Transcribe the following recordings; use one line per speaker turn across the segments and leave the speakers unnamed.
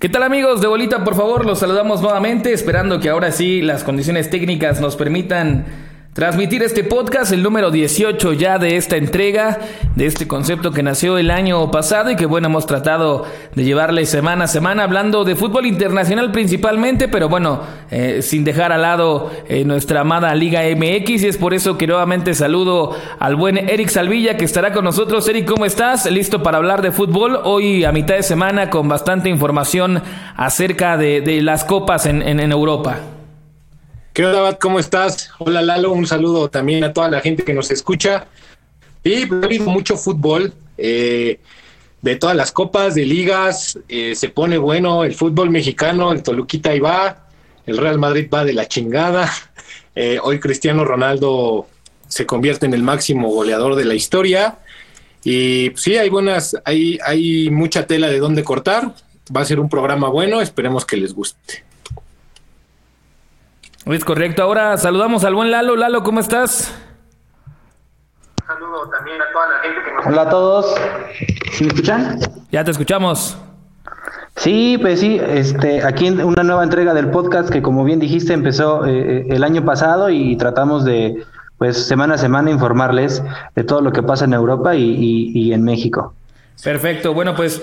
¿Qué tal amigos de Bolita? Por favor, los saludamos nuevamente, esperando que ahora sí las condiciones técnicas nos permitan transmitir este podcast, el número 18 ya de esta entrega, de este concepto que nació el año pasado y que bueno, hemos tratado de llevarle semana a semana hablando de fútbol internacional principalmente, pero bueno, eh, sin dejar al lado eh, nuestra amada Liga MX y es por eso que nuevamente saludo al buen Eric Salvilla que estará con nosotros. Eric, ¿cómo estás? ¿Listo para hablar de fútbol? Hoy a mitad de semana con bastante información acerca de, las copas en, en Europa.
¿Qué onda, ¿Cómo estás? Hola, Lalo. Un saludo también a toda la gente que nos escucha. Y ha habido mucho fútbol eh, de todas las copas, de ligas. Eh, se pone bueno el fútbol mexicano. El Toluquita ahí va. El Real Madrid va de la chingada. Eh, hoy Cristiano Ronaldo se convierte en el máximo goleador de la historia. Y pues, sí, hay buenas, hay, hay mucha tela de dónde cortar. Va a ser un programa bueno. Esperemos que les guste.
Es correcto. Ahora saludamos al buen Lalo. Lalo, ¿cómo estás?
saludo también a toda la gente que nos... Hola a todos. ¿Sí me escuchan?
Ya te escuchamos.
Sí, pues sí, este, aquí en una nueva entrega del podcast que como bien dijiste empezó eh, eh, el año pasado y tratamos de, pues semana a semana informarles de todo lo que pasa en Europa y, y en México.
Perfecto, bueno pues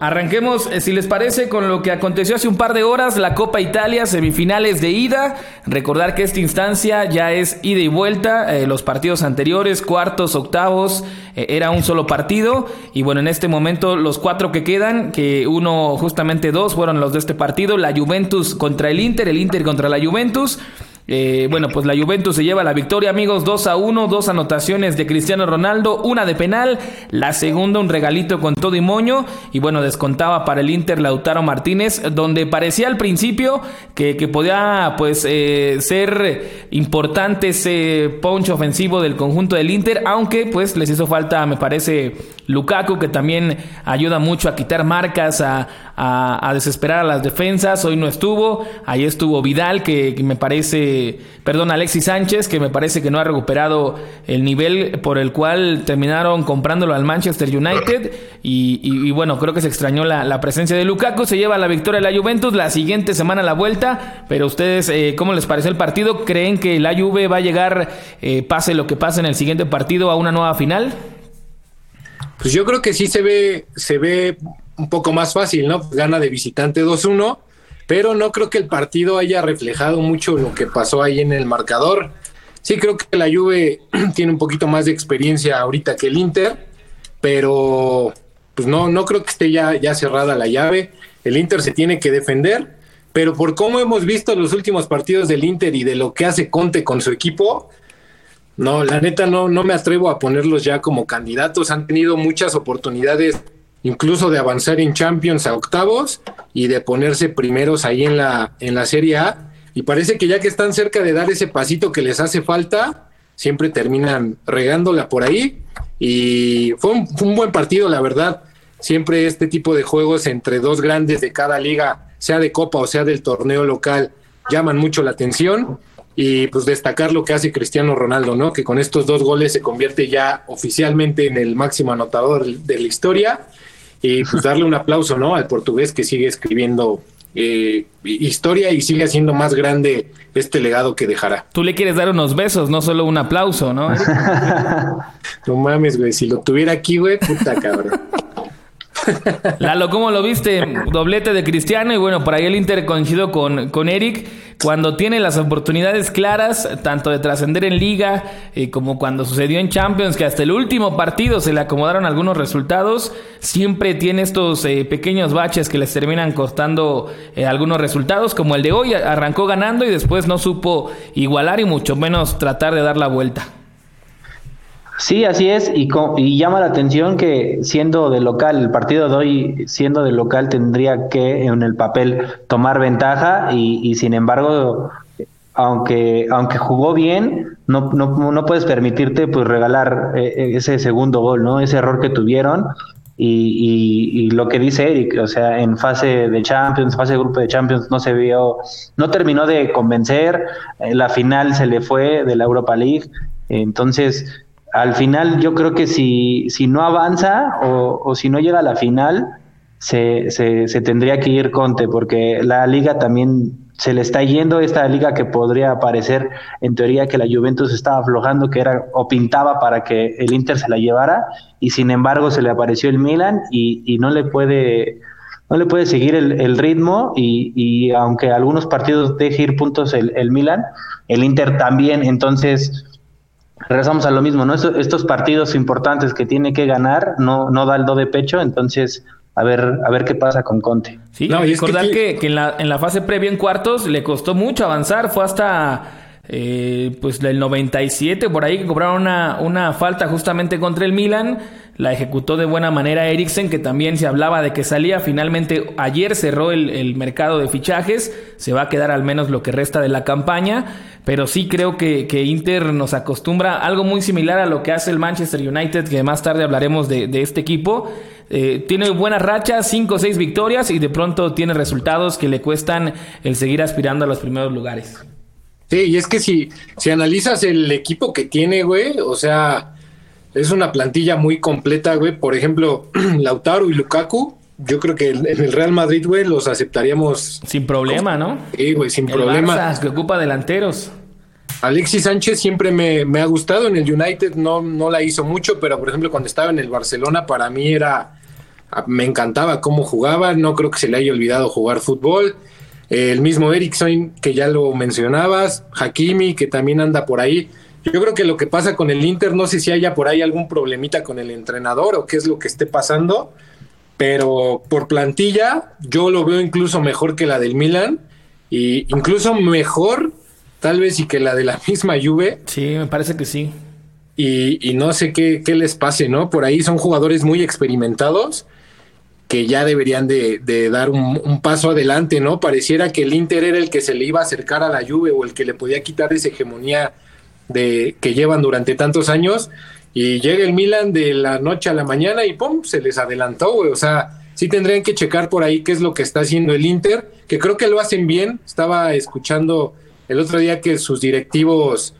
Arranquemos, eh, si les parece, con lo que aconteció hace un par de horas, la Copa Italia, semifinales de ida. Recordar que esta instancia ya es ida y vuelta. Eh, los partidos anteriores, cuartos, octavos, eh, era un solo partido. Y bueno, en este momento los cuatro que quedan, que uno, justamente dos, fueron los de este partido. La Juventus contra el Inter, el Inter contra la Juventus. Eh, bueno, pues la Juventus se lleva la victoria, amigos, 2 a 1, dos anotaciones de Cristiano Ronaldo, una de penal, la segunda un regalito con todo y moño, y bueno, descontaba para el Inter Lautaro Martínez, donde parecía al principio que, podía pues eh, ser importante ese punch ofensivo del conjunto del Inter, aunque pues les hizo falta, me parece, Lukaku, que también ayuda mucho a quitar marcas, a, a, desesperar a las defensas. Hoy no estuvo. Ahí estuvo Vidal, que, me parece, perdón, Alexis Sánchez, que me parece que no ha recuperado el nivel por el cual terminaron comprándolo al Manchester United. Y, bueno, creo que se extrañó la, presencia de Lukaku. Se lleva la victoria de la Juventus. La siguiente semana la vuelta. Pero ustedes, eh, ¿cómo les pareció el partido? ¿Creen que la Juve va a llegar, eh, pase lo que pase en el siguiente partido, a una nueva final?
Pues yo creo que sí se ve, se ve un poco más fácil, ¿no? Gana de visitante 2-1, pero no creo que el partido haya reflejado mucho lo que pasó ahí en el marcador. Sí creo que la Juve tiene un poquito más de experiencia ahorita que el Inter, pero pues no, no creo que esté ya, cerrada la llave. El Inter se tiene que defender, pero por cómo hemos visto los últimos partidos del Inter y de lo que hace Conte con su equipo, no, la neta no, no me atrevo a ponerlos ya como candidatos. Han tenido muchas oportunidades, incluso de avanzar en Champions a octavos y de ponerse primeros ahí en la, en la Serie A. Y parece que ya que están cerca de dar ese pasito que les hace falta, siempre terminan regándola por ahí. Y fue un, fue un buen partido, la verdad. Siempre este tipo de juegos entre dos grandes de cada liga, sea de Copa o sea del torneo local, llaman mucho la atención y pues destacar lo que hace Cristiano Ronaldo, ¿no? Que con estos dos goles se convierte ya oficialmente en el máximo anotador de la historia y pues darle un aplauso, ¿no? Al portugués que sigue escribiendo eh, historia y sigue haciendo más grande este legado que dejará.
Tú le quieres dar unos besos, no solo un aplauso, ¿no?
no mames, güey, si lo tuviera aquí, güey, puta cabrón.
Lalo, ¿cómo lo viste? Doblete de Cristiano y bueno, por ahí el Inter coincido con, con Eric. Cuando tiene las oportunidades claras, tanto de trascender en liga eh, como cuando sucedió en Champions, que hasta el último partido se le acomodaron algunos resultados, siempre tiene estos eh, pequeños baches que les terminan costando eh, algunos resultados, como el de hoy, arrancó ganando y después no supo igualar y mucho menos tratar de dar la vuelta.
Sí, así es, y, llama la atención que siendo de local, el partido de hoy siendo de local tendría que en el papel tomar ventaja y, sin embargo, aunque, aunque jugó bien, no, no, no puedes permitirte pues regalar eh, ese segundo gol, ¿no? Ese error que tuvieron y, y, lo que dice Eric, o sea, en fase de Champions, fase de grupo de Champions, no se vio, no terminó de convencer, la final se le fue de la Europa League, entonces al final yo creo que si, si no avanza o, si no llega a la final, se, se, tendría que ir Conte, porque la liga también se le está yendo esta liga que podría parecer en teoría que la Juventus estaba aflojando, que era o pintaba para que el Inter se la llevara y sin embargo se le apareció el Milan y, y no le puede no le puede seguir el, ritmo y, y, aunque algunos partidos deje ir puntos el, el, Milan, el Inter también, entonces regresamos a lo mismo, ¿no? Estos, estos partidos importantes que tiene que ganar no, no da el do de pecho, entonces a ver, a ver qué pasa con Conte.
Sí, no, y recordar que, que, en, la, en la fase previa en cuartos le costó mucho avanzar, fue hasta eh, pues el 97 por ahí que cobraron una, falta justamente contra el Milan, la ejecutó de buena manera Eriksen, que también se hablaba de que salía, finalmente ayer cerró el, mercado de fichajes, se va a quedar al menos lo que resta de la campaña, pero sí creo que, que, Inter nos acostumbra algo muy similar a lo que hace el Manchester United, que más tarde hablaremos de, de este equipo. Eh, tiene buenas rachas, 5 o 6 victorias y de pronto tiene resultados que le cuestan el seguir aspirando a los primeros lugares.
Sí, y es que si, si analizas el equipo que tiene, güey, o sea, es una plantilla muy completa, güey. Por ejemplo, Lautaro y Lukaku, yo creo que en el Real Madrid, güey, los aceptaríamos.
Sin problema, ¿no?
Sí, güey, sin problema.
Barça, que ocupa delanteros.
Alexis Sánchez siempre me, me, ha gustado. En el United no, no la hizo mucho, pero por ejemplo, cuando estaba en el Barcelona, para mí era me encantaba cómo jugaba, no creo que se le haya olvidado jugar fútbol. El mismo Ericsson, que ya lo mencionabas, Hakimi, que también anda por ahí. Yo creo que lo que pasa con el Inter, no sé si haya por ahí algún problemita con el entrenador o qué es lo que esté pasando, pero por plantilla yo lo veo incluso mejor que la del Milan y incluso mejor tal vez y que la de la misma Juve.
Sí, me parece que sí.
Y, y no sé qué, qué les pase, ¿no? Por ahí son jugadores muy experimentados que ya deberían de, dar un, paso adelante, ¿no? Pareciera que el Inter era el que se le iba a acercar a la Juve o el que le podía quitar esa hegemonía de, que llevan durante tantos años y llega el Milan de la noche a la mañana y ¡pum! se les adelantó, güey. O sea, sí tendrían que checar por ahí qué es lo que está haciendo el Inter, que creo que lo hacen bien. Estaba escuchando el otro día que sus directivos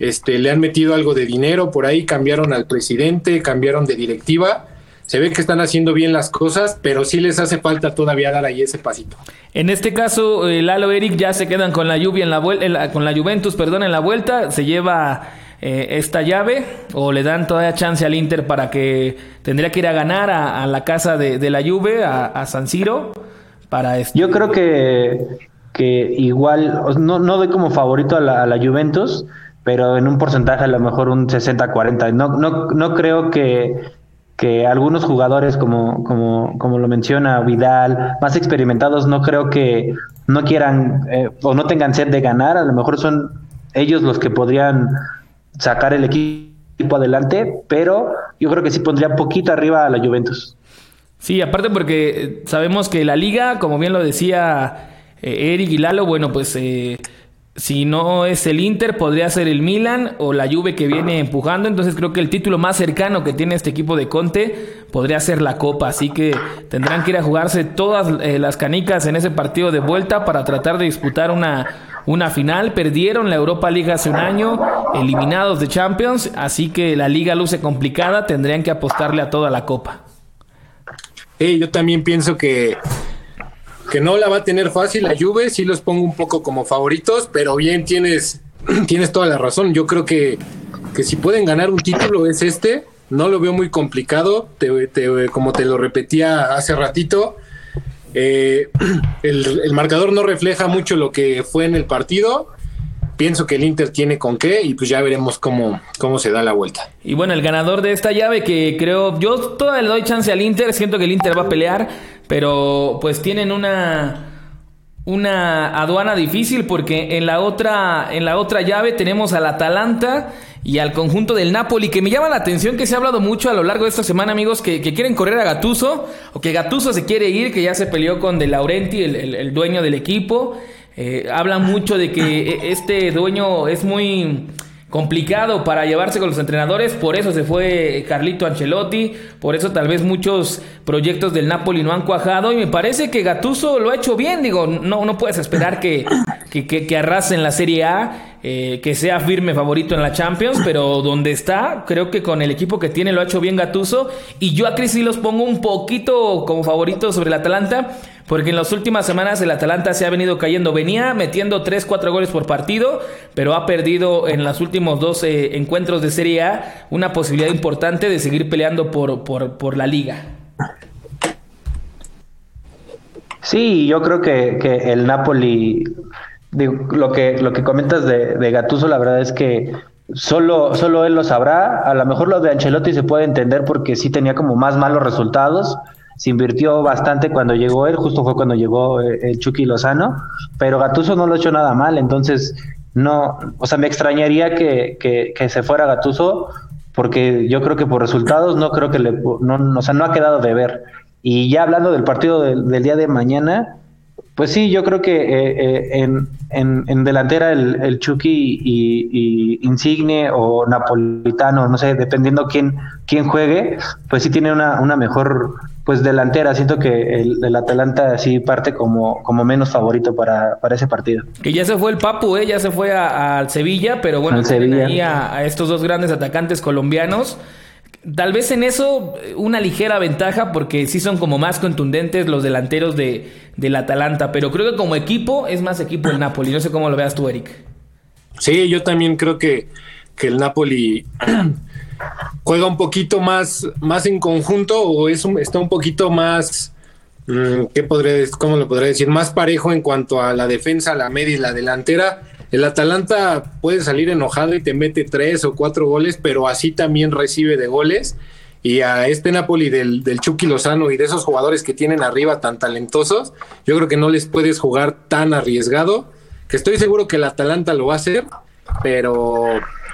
este, le han metido algo de dinero por ahí, cambiaron al presidente, cambiaron de directiva se ve que están haciendo bien las cosas, pero sí les hace falta todavía dar ahí ese pasito.
En este caso, eh, Lalo Eric ya se quedan con la lluvia en la vuelta, con la Juventus, perdón, en la vuelta, se lleva eh, esta llave o le dan todavía chance al Inter para que tendría que ir a ganar a, la casa de, la Juve, a, San Siro, para
este... Yo creo que, que igual, no, no doy como favorito a la, a la Juventus, pero en un porcentaje a lo mejor un 60-40. No, no, no creo que que algunos jugadores, como, como, como lo menciona Vidal, más experimentados, no creo que no quieran eh, o no tengan sed de ganar, a lo mejor son ellos los que podrían sacar el equipo adelante, pero yo creo que sí pondría poquito arriba a la Juventus.
Sí, aparte porque sabemos que la liga, como bien lo decía eh, Eric y Lalo, bueno, pues eh, si no es el Inter, podría ser el Milan o la Juve que viene empujando. Entonces creo que el título más cercano que tiene este equipo de Conte podría ser la Copa. Así que tendrán que ir a jugarse todas eh, las canicas en ese partido de vuelta para tratar de disputar una, una final. Perdieron la Europa League hace un año, eliminados de Champions. Así que la liga luce complicada. Tendrían que apostarle a toda la Copa.
yo también pienso que que no la va a tener fácil la Juve, sí los pongo un poco como favoritos, pero bien tienes, tienes toda la razón. Yo creo que, que si pueden ganar un título es este. No lo veo muy complicado, como te lo repetía hace ratito. Eh, el, el marcador no refleja mucho lo que fue en el partido pienso que el Inter tiene con qué y pues ya veremos cómo, cómo se da la vuelta.
Y bueno, el ganador de esta llave que creo, yo todavía le doy chance al Inter, siento que el Inter va a pelear, pero pues tienen una una aduana difícil porque en la otra en la otra llave tenemos al Atalanta y al conjunto del Napoli que me llama la atención que se ha hablado mucho a lo largo de esta semana amigos que, quieren correr a Gatuso o que Gatuso se quiere ir que ya se peleó con De Laurenti el, el dueño del equipo eh, habla mucho de que e, este dueño es muy complicado para llevarse con los entrenadores, por eso se fue Carlito Ancelotti, por eso tal vez muchos proyectos del Napoli no han cuajado y me parece que Gatuso lo ha hecho bien, digo, no, no puedes esperar que, que, que, arrase en la Serie A, eh, que sea firme favorito en la Champions, pero donde está, creo que con el equipo que tiene lo ha hecho bien Gatuso. Y yo a Cris sí los pongo un poquito como favoritos sobre el Atalanta, porque en las últimas semanas el Atalanta se ha venido cayendo. Venía metiendo 3, 4 goles por partido, pero ha perdido en los últimos 12 encuentros de Serie A una posibilidad importante de seguir peleando por, por, la liga.
Sí, yo creo que, que el Napoli lo que lo que comentas de, de Gatuso, la verdad es que solo, solo él lo sabrá. A lo mejor lo de Ancelotti se puede entender porque sí tenía como más malos resultados. Se invirtió bastante cuando llegó él, justo fue cuando llegó eh, el Chucky Lozano, pero Gatuso no lo ha hecho nada mal, entonces no, o sea, me extrañaría que, que, se fuera Gatuso porque yo creo que por resultados no creo que le, no, o sea, no ha quedado de ver. Y ya hablando del partido del día de mañana, pues sí, yo creo que eh, eh, en, en, delantera el, Chucky y, Insigne o Napolitano, no sé, dependiendo quién, quién juegue, pues sí tiene una, una mejor pues delantera. Siento que el, Atalanta sí parte como, como menos favorito para, para, ese partido.
Que ya se fue el Papu, ¿eh? ya se fue al Sevilla, pero bueno, Sevilla. ahí a, a estos dos grandes atacantes colombianos. Tal vez en eso una ligera ventaja porque sí son como más contundentes los delanteros de, del Atalanta, pero creo que como equipo es más equipo el Napoli. No sé cómo lo veas tú, Eric.
Sí, yo también creo que, que el Napoli juega un poquito más, más en conjunto o es está un poquito más, mm, ¿qué podría, ¿cómo lo podría decir? Más parejo en cuanto a la defensa, la media y la delantera el Atalanta puede salir enojado y te mete tres o cuatro goles, pero así también recibe de goles. Y a este Napoli del, del Chucky Lozano y de esos jugadores que tienen arriba tan talentosos, yo creo que no les puedes jugar tan arriesgado, que estoy seguro que el Atalanta lo va a hacer, pero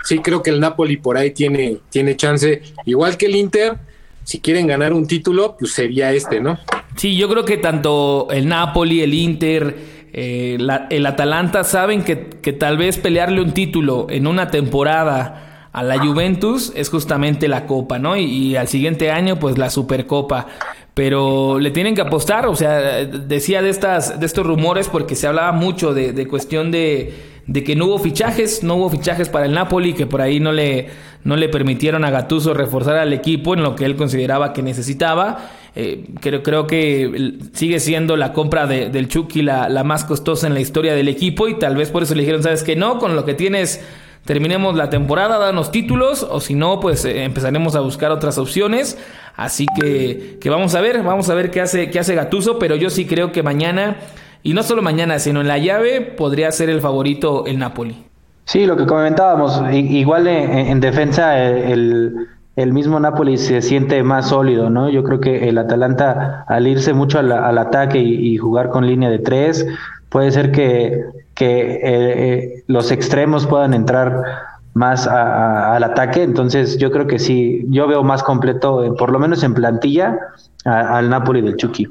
sí creo que el Napoli por ahí tiene, tiene chance, igual que el Inter, si quieren ganar un título, pues sería este, ¿no?
Sí, yo creo que tanto el Napoli, el Inter, eh, el Atalanta saben que, que, tal vez pelearle un título en una temporada a la Juventus es justamente la Copa, ¿no? Y, al siguiente año, pues la Supercopa. Pero le tienen que apostar, o sea, decía de, estas, de estos rumores porque se hablaba mucho de cuestión de, de que no hubo fichajes, no hubo fichajes para el Napoli, que por ahí no le, no le permitieron a Gatuso reforzar al equipo en lo que él consideraba que necesitaba. Eh, creo, creo que sigue siendo la compra de, del Chucky la, la, más costosa en la historia del equipo y tal vez por eso le dijeron, sabes que no, con lo que tienes terminemos la temporada, danos títulos o si no, pues eh, empezaremos a buscar otras opciones. Así que, que vamos a ver, vamos a ver qué hace, qué hace Gatuso, pero yo sí creo que mañana, y no solo mañana, sino en la llave, podría ser el favorito el Napoli.
Sí, lo que comentábamos, igual en, defensa el el mismo Napoli se siente más sólido, ¿no? Yo creo que el Atalanta, al irse mucho al, ataque y, jugar con línea de tres, puede ser que, que eh, eh, los extremos puedan entrar más al ataque. Entonces, yo creo que sí, yo veo más completo, eh, por lo menos en plantilla, al Napoli del Chucky.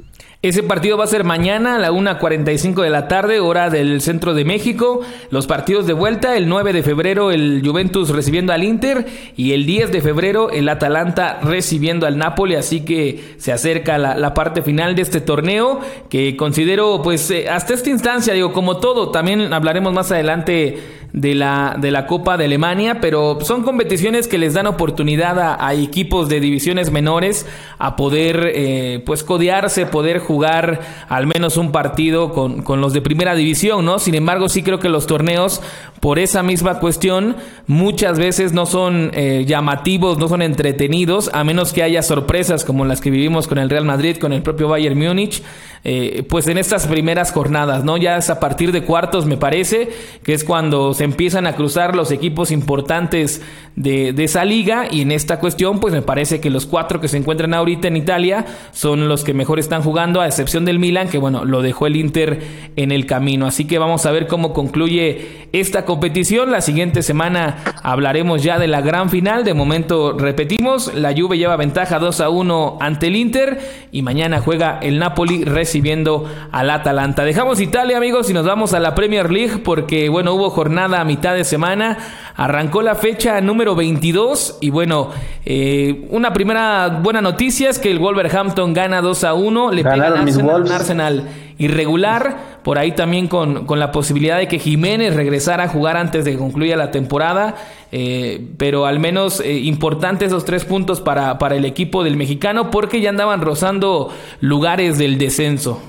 Ese partido va a ser mañana a la 1.45 de la tarde, hora del centro de México. Los partidos de vuelta, el 9 de febrero el Juventus recibiendo al Inter y el 10 de febrero el Atalanta recibiendo al Napoli. Así que se acerca la, parte final de este torneo que considero pues eh, hasta esta instancia, digo, como todo, también hablaremos más adelante de la, de la Copa de Alemania, pero son competiciones que les dan oportunidad a, equipos de divisiones menores a poder eh, pues codearse, poder jugar al menos un partido con, con, los de primera división, ¿no? Sin embargo, sí creo que los torneos, por esa misma cuestión, muchas veces no son eh, llamativos, no son entretenidos, a menos que haya sorpresas como las que vivimos con el Real Madrid, con el propio Bayern Múnich. Eh, pues en estas primeras jornadas, ¿no? Ya es a partir de cuartos, me parece, que es cuando se empiezan a cruzar los equipos importantes de, esa liga. Y en esta cuestión, pues me parece que los cuatro que se encuentran ahorita en Italia son los que mejor están jugando, a excepción del Milan, que bueno, lo dejó el Inter en el camino. Así que vamos a ver cómo concluye esta competición. La siguiente semana hablaremos ya de la gran final. De momento, repetimos, la Juve lleva ventaja 2 a 1 ante el Inter y mañana juega el Napoli recibiendo al Atalanta. Dejamos Italia, amigos, y nos vamos a la Premier League porque, bueno, hubo jornada a mitad de semana. Arrancó la fecha número 22 y, bueno, eh, una primera buena noticia es que el Wolverhampton gana 2 a 1. Le pega a Arsenal, Arsenal irregular por ahí también con, con la posibilidad de que Jiménez regresara a jugar antes de que concluya la temporada, eh, pero al menos eh, importantes esos tres puntos para, para el equipo del mexicano porque ya andaban rozando lugares del descenso.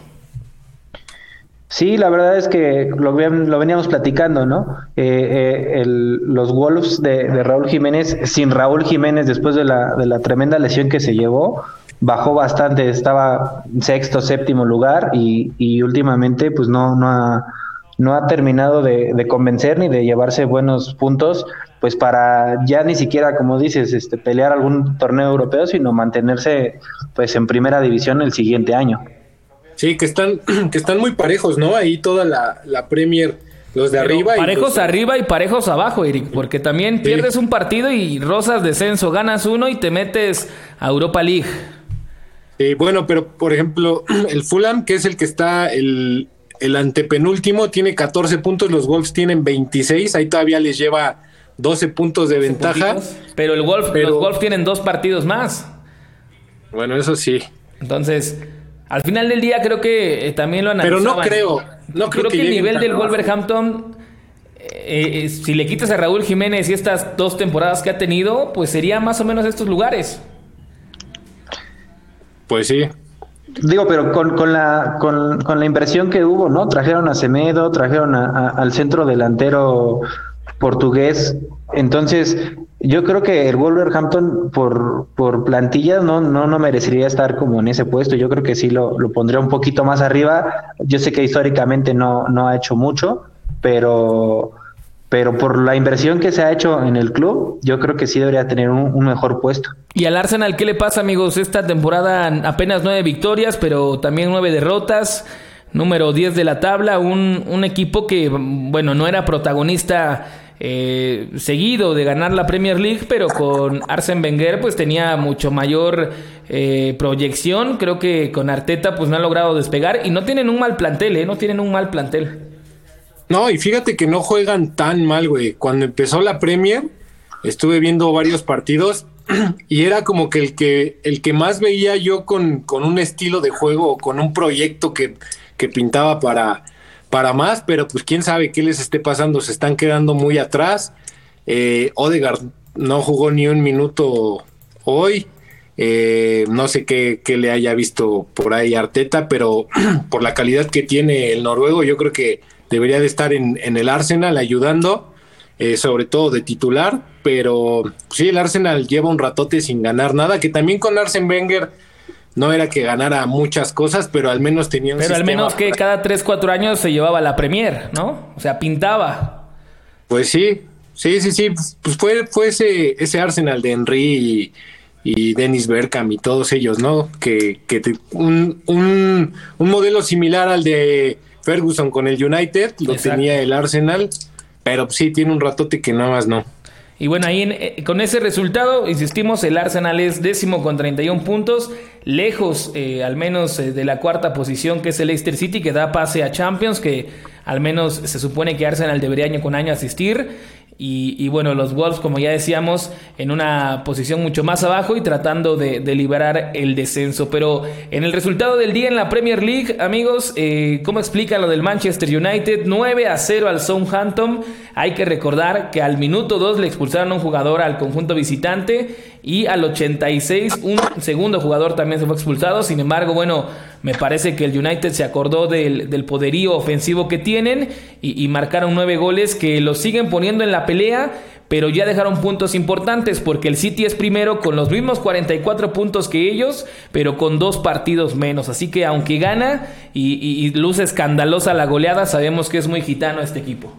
Sí, la verdad es que lo, lo veníamos platicando, ¿no? Eh, eh, los Wolves de, Raúl Jiménez, sin Raúl Jiménez, después de la, de la tremenda lesión que se llevó, bajó bastante, estaba sexto, séptimo lugar y, y últimamente pues no, no, ha, no ha terminado de, de, convencer ni de llevarse buenos puntos, pues para ya ni siquiera, como dices, este, pelear algún torneo europeo, sino mantenerse pues en primera división el siguiente año.
Sí, que están, que están muy parejos, ¿no? Ahí toda la, la Premier, los de arriba.
Parejos arriba y parejos abajo, Eric, porque también pierdes un partido y rozas descenso, ganas uno y te metes a Europa League.
Sí, bueno, pero por ejemplo, el Fulham, que es el que está el, el antepenúltimo, tiene 14 puntos, los Wolves tienen 26, ahí todavía les lleva 12 puntos de ventaja.
Pero el Wolf, los Wolves tienen dos partidos más.
Bueno, eso sí.
Entonces, al final del día creo que eh, también lo
analizaban. Pero no creo, no creo,
que, el nivel del Wolverhampton, eh, eh, si le quitas a Raúl Jiménez y estas dos temporadas que ha tenido, pues sería más o menos estos lugares.
Pues sí.
Digo, pero con, con la, con, con, la impresión que hubo, ¿no? Trajeron a Semedo, trajeron al centro delantero portugués. Entonces, yo creo que el Wolverhampton por, por plantilla no, no, no merecería estar como en ese puesto. Yo creo que sí lo, lo pondría un poquito más arriba. Yo sé que históricamente no, no ha hecho mucho, pero, pero por la inversión que se ha hecho en el club, yo creo que sí debería tener un, un, mejor puesto.
¿Y al Arsenal qué le pasa, amigos? Esta temporada apenas nueve victorias, pero también nueve derrotas. Número 10 de la tabla, un, un equipo que, bueno, no era protagonista eh, seguido de ganar la Premier League, pero con Arsene Wenger pues tenía mucho mayor eh, proyección. Creo que con Arteta pues no ha logrado despegar y no tienen un mal plantel, ¿eh? No tienen un mal plantel.
No, y fíjate que no juegan tan mal, güey. Cuando empezó la Premier, estuve viendo varios partidos y era como que el que, el que más veía yo con, con un estilo de juego o con un proyecto que, que pintaba para para más, pero pues quién sabe qué les esté pasando, se están quedando muy atrás. Eh, Odegaard no jugó ni un minuto hoy. Eh, no sé qué, le haya visto por ahí Arteta, pero por la calidad que tiene el noruego, yo creo que debería de estar en, en el Arsenal ayudando, eh, sobre todo de titular. Pero sí, el Arsenal lleva un ratote sin ganar nada, que también con Arsen Wenger no era que ganara muchas cosas, pero al menos tenía
un Pero al menos que cada 3, 4 años se llevaba la Premier, ¿no? O sea, pintaba.
Pues sí, sí, sí, sí. Pues fue, fue ese, ese Arsenal de Henry y, Dennis Berkham y todos ellos, ¿no? Que, que un, un, un, modelo similar al de Ferguson con el United, lo tenía el Arsenal, pero sí tiene un ratote que nada más no.
Y bueno, ahí eh, con ese resultado, insistimos, el Arsenal es décimo con 31 puntos, lejos eh, al menos eh, de la cuarta posición que es el Leicester City, que da pase a Champions, que al menos se supone que Arsenal debería año con año asistir. Y, bueno, los Wolves, como ya decíamos, en una posición mucho más abajo y tratando de, liberar el descenso. Pero en el resultado del día en la Premier League, amigos, eh, ¿cómo explican lo del Manchester United? 9 a 0 al Southampton. Hay que recordar que al minuto 2 le expulsaron a un jugador al conjunto visitante y al 86 un segundo jugador también se fue expulsado. Sin embargo, bueno, me parece que el United se acordó del, poderío ofensivo que tienen y, y marcaron nueve goles que los siguen poniendo en la pelea pero ya dejaron puntos importantes porque el City es primero con los mismos 44 puntos que ellos, pero con dos partidos menos. Así que aunque gana y, luce escandalosa la goleada, sabemos que es muy gitano este equipo.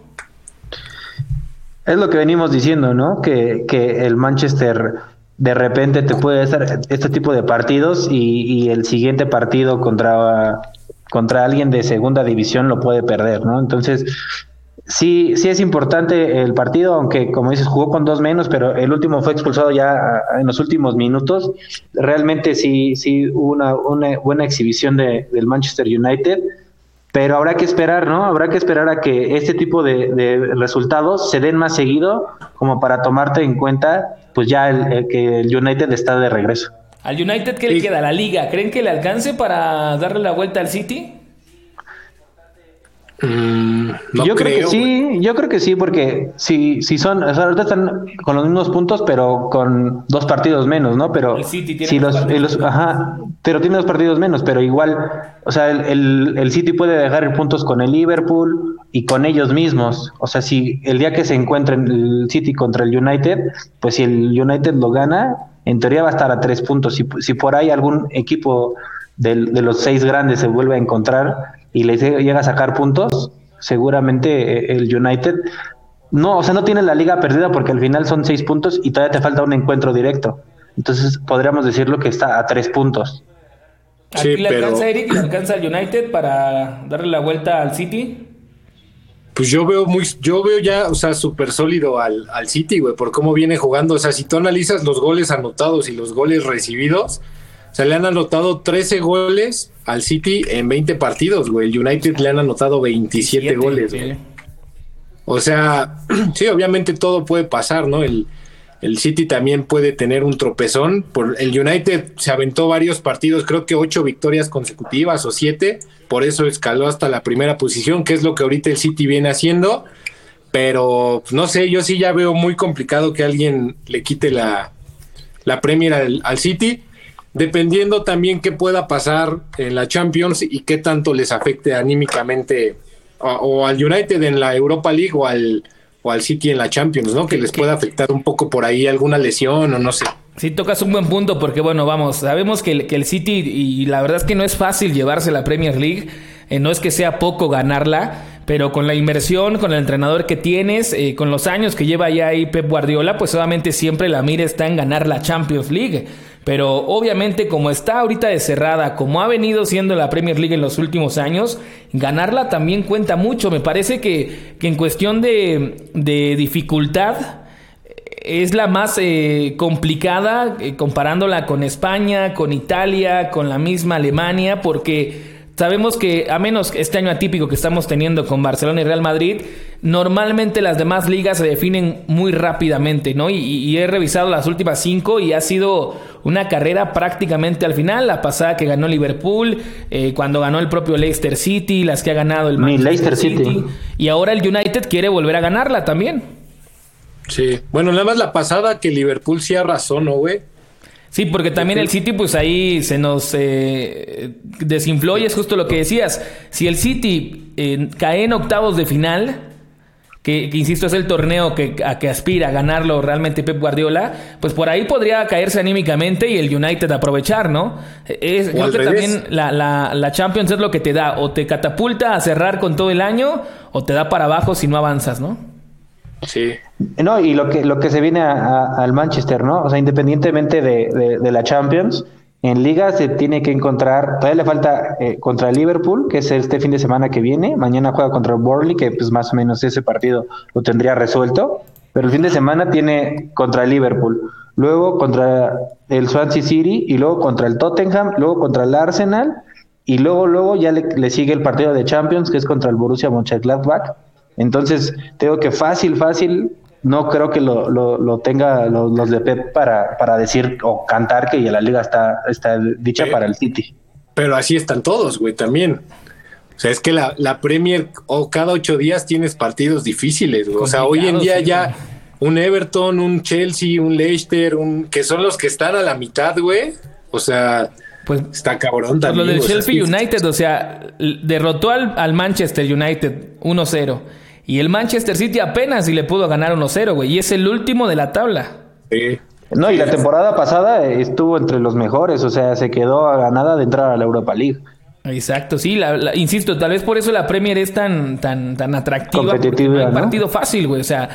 Es lo que venimos diciendo, ¿no? Que, que el Manchester de repente te puede hacer este tipo de partidos y, el siguiente partido contra, contra alguien de segunda división lo puede perder, ¿no? Entonces, sí, sí es importante el partido, aunque como dices, jugó con dos menos, pero el último fue expulsado ya en los últimos minutos. Realmente sí, sí hubo una, una buena exhibición de, del Manchester United pero habrá que esperar, ¿no? Habrá que esperar a que este tipo de, resultados se den más seguido como para tomarte en cuenta, pues ya el, que el United está de regreso.
¿Al United qué le queda? ¿La liga? ¿Creen que le alcance para darle la vuelta al City?
Mm, no
yo creo, que sí, yo creo que sí, porque si, si son, o sea, ahorita están con los mismos puntos, pero con dos partidos menos, ¿no? Pero
El City tiene
si
dos
los,
partidos
los- ajá, pero tiene dos partidos menos, pero igual, o sea, el, el, el City puede dejar puntos con el Liverpool y con ellos mismos. O sea, si el día que se encuentren el City contra el United, pues si el United lo gana, en teoría va a estar a tres puntos. Si, si por ahí algún equipo del- de los seis grandes se vuelve a encontrar y le llega a sacar puntos, seguramente eh, el United no, o sea, no tiene la liga perdida porque al final son seis puntos y todavía te falta un encuentro directo. Entonces podríamos decirlo que está a tres puntos.
Sí,
¿Aquí le
pero-
alcanza a Eric? ¿Le alcanza al United para darle la vuelta al City?
Pues yo veo muy, yo veo ya, o sea, súper sólido al, al City, güey, por cómo viene jugando. O sea, si tú analizas los goles anotados y los goles recibidos, o sea, le han anotado 13 goles al City en 20 partidos, güey. El United le han anotado 27
Siete,
goles,
sí.
güey. O sea, sí, obviamente todo puede pasar, ¿no? El, el City también puede tener un tropezón. Por, el United se aventó varios partidos, creo que ocho victorias consecutivas o siete, por eso escaló hasta la primera posición, que es lo que ahorita el City viene haciendo. Pero no sé, yo sí ya veo muy complicado que alguien le quite la, la Premier al, al City, dependiendo también qué pueda pasar en la Champions y qué tanto les afecte anímicamente o, al United en la Europa League o al, o al City en la Champions, ¿no? Que les pueda afectar un poco por ahí alguna lesión o no sé.
Sí, tocas un buen punto porque, bueno, vamos, sabemos que el, que el City, y la verdad es que no es fácil llevarse la Premier League, eh, no es que sea poco ganarla, pero con la inversión, con el entrenador que tienes, eh, con los años que lleva ya ahí Pep Guardiola, pues obviamente siempre la mira está en ganar la Champions League. Pero obviamente como está ahorita de cerrada, como ha venido siendo la Premier League en los últimos años, ganarla también cuenta mucho. Me parece que, en cuestión de, dificultad, es la más eh, complicada eh, comparándola con España, con Italia, con la misma Alemania, porque sabemos que a menos este año atípico que estamos teniendo con Barcelona y Real Madrid, normalmente las demás ligas se definen muy rápidamente, ¿no? Y, y he revisado las últimas cinco y ha sido una carrera prácticamente al final, la pasada que ganó Liverpool, eh, cuando ganó el propio Leicester City, las que ha ganado el
Mi
Manchester
Leicester City.
y ahora el United quiere volver a ganarla también.
Sí. Bueno, nada más la pasada que Liverpool sí arrasó, ¿no, güey?
Sí, porque también el City, pues ahí se nos eh, desinfló y es justo lo que decías. Si el City eh, cae en octavos de final, que, que, insisto es el torneo que, a que aspira a ganarlo realmente Pep Guardiola, pues por ahí podría caerse anímicamente y el United aprovechar, ¿no? Es,
O
creo que
revés.
también la, la, la Champions es lo que te da, o te catapulta a cerrar con todo el año, o te da para abajo si no avanzas, ¿no?
Sí.
No, y lo que, lo que se viene a- a- al Manchester, ¿no? O sea, independientemente de, de- de la Champions, en Liga se tiene que encontrar, todavía le falta eh, contra Liverpool, que es este fin de semana que viene, mañana juega contra Burnley, que pues más o menos ese partido lo tendría resuelto, pero el fin de semana tiene contra Liverpool, luego contra el Swansea City, y luego contra el Tottenham, luego contra el Arsenal, y luego, luego ya le, le sigue el partido de Champions, que es contra el Borussia Mönchengladbach, entonces, tengo que fácil, fácil, no creo que lo, lo, lo tenga los, los de Pep para, para decir o cantar que ya la liga está, está dicha para el City.
Pero así están todos, güey, también. O sea, es que la, la Premier, o cada ocho días tienes partidos difíciles, güey. O sea, hoy en día ya un Everton, un Chelsea, un Leicester, un que son los que están a la mitad, güey. O sea,
Pues
está cabrón también.
lo del
o sea,
Chelsea United, o sea, derrotó al, al Manchester United 1-0. Y el Manchester City apenas si le pudo ganar 1-0, güey. Y es el último de la tabla.
Sí.
No, y la temporada pasada estuvo entre los mejores, o sea, se quedó a ganada de entrar a la Europa League.
Exacto, sí, la- la- insisto, tal vez por eso la Premier es tan, tan, tan atractiva.
Competitiva,
¿no? partido fácil, güey. O sea,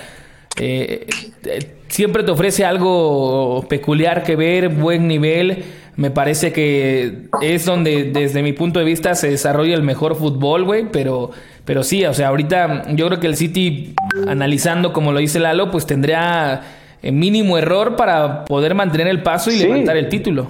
eh, eh, siempre te ofrece algo peculiar que ver, buen nivel. Me parece que es donde, desde mi punto de vista, se desarrolla el mejor fútbol, güey. Pero, pero sí, o sea, ahorita yo creo que el City, analizando como lo dice Lalo, pues tendría eh, mínimo error para poder mantener el paso y
Sí.
levantar el título.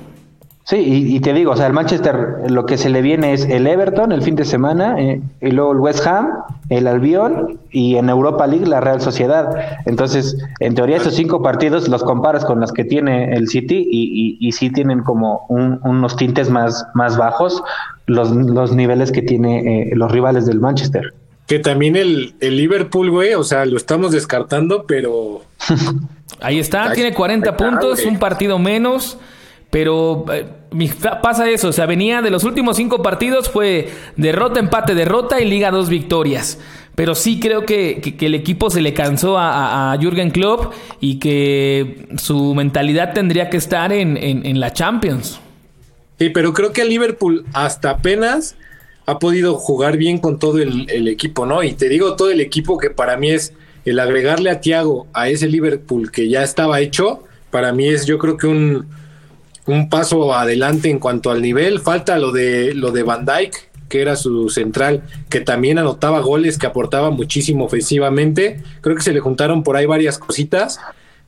Sí, y, y te digo, o sea, el Manchester lo que se le viene es el Everton el fin de semana, eh, y luego el West Ham, el Albion y en Europa League la Real Sociedad. Entonces, en teoría esos cinco partidos los comparas con los que tiene el City y, y, y sí tienen como un- unos tintes más, más bajos los, los niveles que tiene eh, los rivales del Manchester.
Que también el, el Liverpool, güey, o sea, lo estamos descartando, pero...
Ahí está, tiene 40 puntos, un partido menos. Pero eh, pasa eso, o sea, venía de los últimos cinco partidos, fue derrota, empate, derrota y liga dos victorias. Pero sí creo que, el equipo se le cansó a, Jürgen Klopp y que su mentalidad tendría que estar en, en, la Champions.
Sí, pero creo que el Liverpool hasta apenas ha podido jugar bien con todo el, el, equipo, ¿no? Y te digo todo el equipo que para mí es el agregarle a Thiago a ese Liverpool que ya estaba hecho, para mí es yo creo que un, un paso adelante en cuanto al nivel. Falta lo de lo de Van Dyke, que era su central, que también anotaba goles, que aportaba muchísimo ofensivamente. Creo que se le juntaron por ahí varias cositas,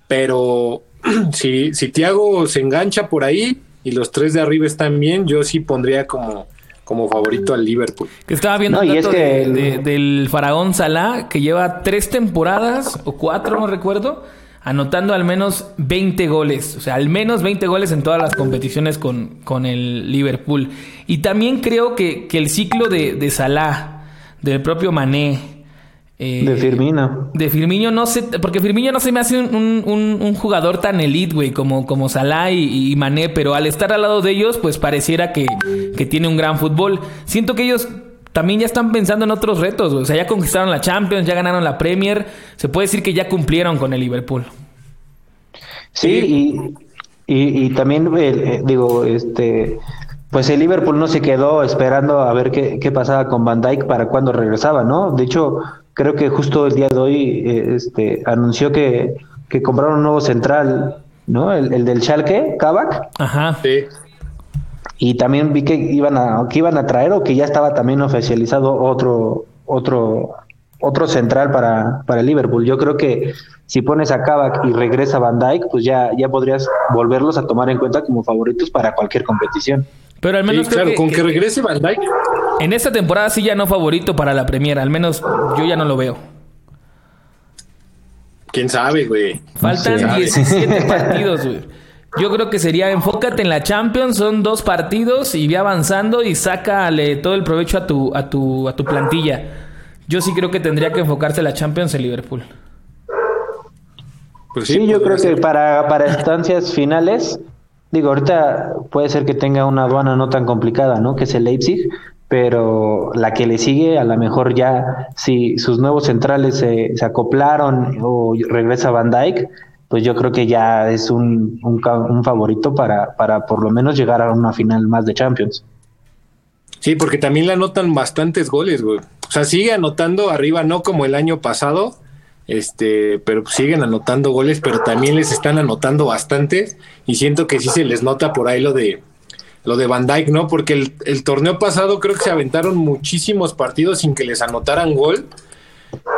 pero si, si Thiago se engancha por ahí y los tres de arriba están bien, yo sí pondría como, como favorito al Liverpool.
Que estaba viendo el dato del faraón Salah, que lleva tres temporadas o cuatro, no recuerdo, anotando al menos 20 goles, o sea, al menos 20 goles en todas las competiciones con, con el Liverpool. Y también creo que, el ciclo de, de, Salah, del propio Mané,
eh, de Firmino.
De Firmino no sé, porque Firmino no se me hace un, jugador tan elite, güey, como, como Salah y, y, Mané, pero al estar al lado de ellos, pues pareciera que, que tiene un gran fútbol. Siento que ellos también ya están pensando en otros retos. O sea, ya conquistaron la Champions, ya ganaron la Premier. Se puede decir que ya cumplieron con el Liverpool.
Sí, y, y, también eh, eh, digo, este, pues el Liverpool no se quedó esperando a ver qué, qué pasaba con Van Dyke para cuando regresaba, ¿no? De hecho, creo que justo el día de hoy eh, este, anunció que, que compraron un nuevo central, ¿no? El, el del Schalke, Kavak.
Ajá. Sí.
Y también vi que iban a que iban a traer o que ya estaba también oficializado otro otro otro central para, para Liverpool. Yo creo que si pones a Kavak y regresa Van Dijk, pues ya, ya podrías volverlos a tomar en cuenta como favoritos para cualquier competición.
Pero al menos
claro, con que, regrese Van Dijk.
En esta temporada sí ya no favorito para la Premier, al menos yo ya no lo veo.
¿Quién sabe, güey?
Faltan 17 partidos, güey. Yo creo que sería enfócate en la Champions, son dos partidos y ve avanzando y sácale todo el provecho a tu, a tu, a tu plantilla. Yo sí creo que tendría que enfocarse en la Champions en Liverpool.
Pues sí, yo creo que para, para estancias finales, digo, ahorita puede ser que tenga una aduana no tan complicada, ¿no? Que es el Leipzig, pero la que le sigue, a lo mejor ya, si sus nuevos centrales se, se acoplaron o regresa Van Dyke, pues yo creo que ya es un, un, favorito para, para por lo menos llegar a una final más de Champions.
Sí, porque también le anotan bastantes goles, güey. O sea, sigue anotando arriba, no como el año pasado, este, pero siguen anotando goles, pero también les están anotando bastantes y siento que sí se les nota por ahí lo de lo de Van Dyke, ¿no? Porque el, el torneo pasado creo que se aventaron muchísimos partidos sin que les anotaran gol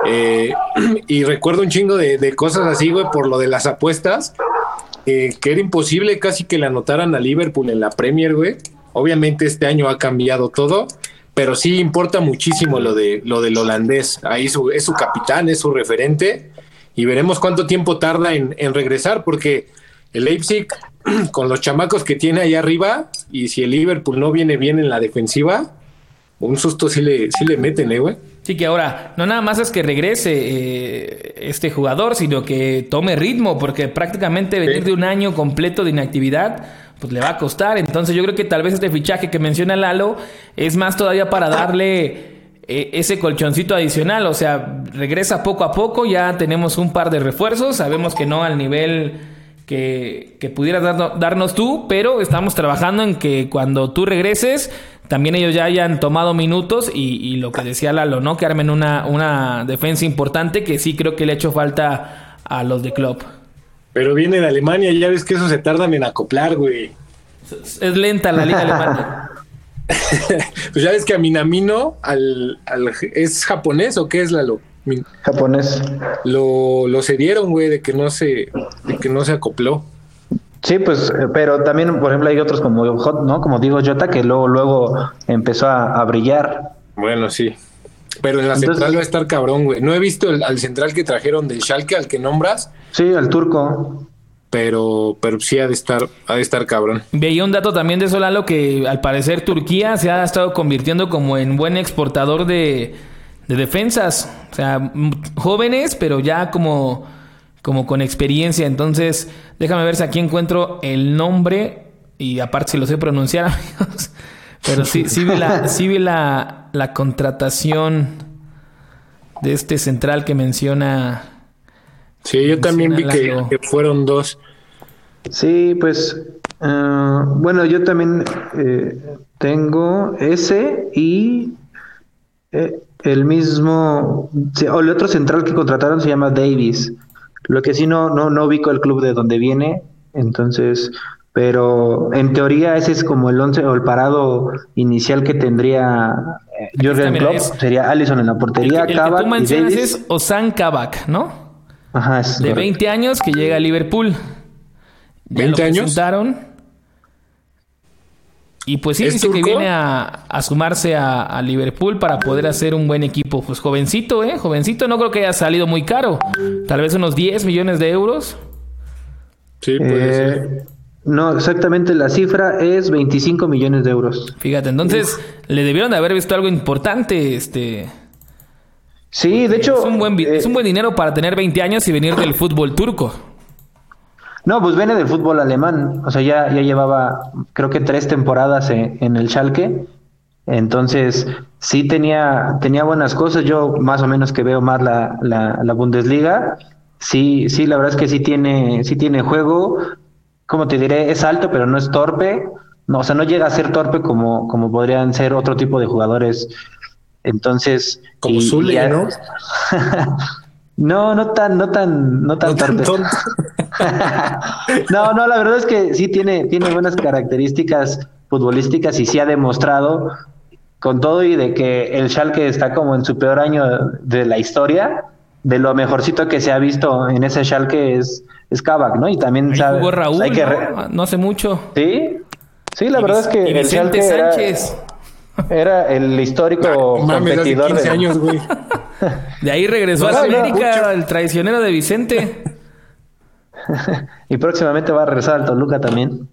eh, y recuerdo un chingo de, cosas así, güey, por lo de las apuestas, que era imposible casi que le anotaran a Liverpool en la Premier, güey. Obviamente este año ha cambiado todo, pero sí importa muchísimo lo, de, lo del holandés. Ahí es su capitán, es su referente, y veremos cuánto tiempo tarda en, en regresar, porque el Leipzig, con los chamacos que tiene ahí arriba, y si el Liverpool no viene bien en la defensiva, un susto sí le, sí le meten, ¿eh, güey?
Sí, que ahora no nada más es que regrese eh, este jugador, sino que tome ritmo, porque prácticamente venir de un año completo de inactividad, pues le va a costar. Entonces yo creo que tal vez este fichaje que menciona Lalo es más todavía para darle eh, ese colchoncito adicional. O sea, regresa poco a poco, ya tenemos un par de refuerzos, sabemos que no al nivel que, que pudieras darnos tú, pero estamos trabajando en que cuando tú regreses también ellos ya hayan tomado minutos y, lo que decía Lalo, ¿no? Que armen una, una defensa importante que sí creo que le ha hecho falta a los de Klopp.
Pero viene de Alemania ya ves que eso se tardan en acoplar, güey.
Es, lenta la liga alemana.
pues ya ves que a Minamino al, ¿es japonés o qué es Lalo?
Japonés.
Lo, lo cedieron, güey, de que no se, de que no se acopló.
Sí, pues, eh, pero también, por ejemplo, hay otros como ¿no? Como digo Jota, que luego, luego empezó a, brillar.
Bueno, sí. Pero en la central va a estar cabrón, güey. No he visto el, al central que trajeron de Schalke, al que nombras.
Sí, al turco.
Pero, pero sí ha de estar, ha de estar cabrón.
Veía un dato también de Solalo que al parecer Turquía se ha estado convirtiendo como en buen exportador de, de defensas. O sea, jóvenes, pero ya como, como con experiencia. Entonces, déjame ver si aquí encuentro el nombre. Y aparte si lo sé pronunciar, amigos. Pero sí, sí vi la, sí vi la, la contratación de este central que menciona.
Sí, yo también vi que, fueron dos.
Sí, pues ah, bueno, yo también eh, tengo ese y eh, el mismo, o el otro central que contrataron se llama Davis. Lo que sí no, no, no ubico el club de donde viene, entonces, pero en teoría ese es como el once o el parado inicial que tendría eh, Jürgen Klopp. Sería Allison en la portería,
el, que tú mencionas es Osan Kabak, ¿no?
Ajá,
De 20 años que llega a Liverpool.
Ya ¿20 años?
Y pues sí, dice que viene a, sumarse a, Liverpool para poder hacer un buen equipo. Pues jovencito, ¿eh? Jovencito, no creo que haya salido muy caro. Tal vez unos 10 millones de euros.
Sí, puede ser.
No, exactamente la cifra es 25 millones de euros.
Fíjate, entonces le debieron de haber visto algo importante, este...
Sí, de hecho...
Es un buen, es un buen dinero para tener 20 años y venir del fútbol turco.
No, pues viene del fútbol alemán. O sea, ya, ya llevaba, creo que tres temporadas en, el Schalke. Entonces, sí tenía, tenía buenas cosas. Yo más o menos que veo más la, la, Bundesliga. Sí, sí, la verdad es que sí tiene, sí tiene juego. Como te diré, es alto, pero no es torpe. No, o sea, no llega a ser torpe como, como podrían ser otro tipo de jugadores. Entonces.
Como Zule, ¿no?
no, no tan, no tan, no tan torpe. no, no, la verdad es que sí tiene, tiene buenas características futbolísticas y sí ha demostrado con todo y de que el Schalke está como en su peor año de la historia, de lo mejorcito que se ha visto en ese Schalke es, es Kabak, ¿no? Y también sabe,
Raúl, hay que ¿no? hace mucho.
Sí, sí, la verdad es que
el Schalke
Sánchez. Era, el histórico competidor
de... años, güey.
De ahí regresó a América, el traicionero de Vicente.
y próximamente va a regresar al Toluca también.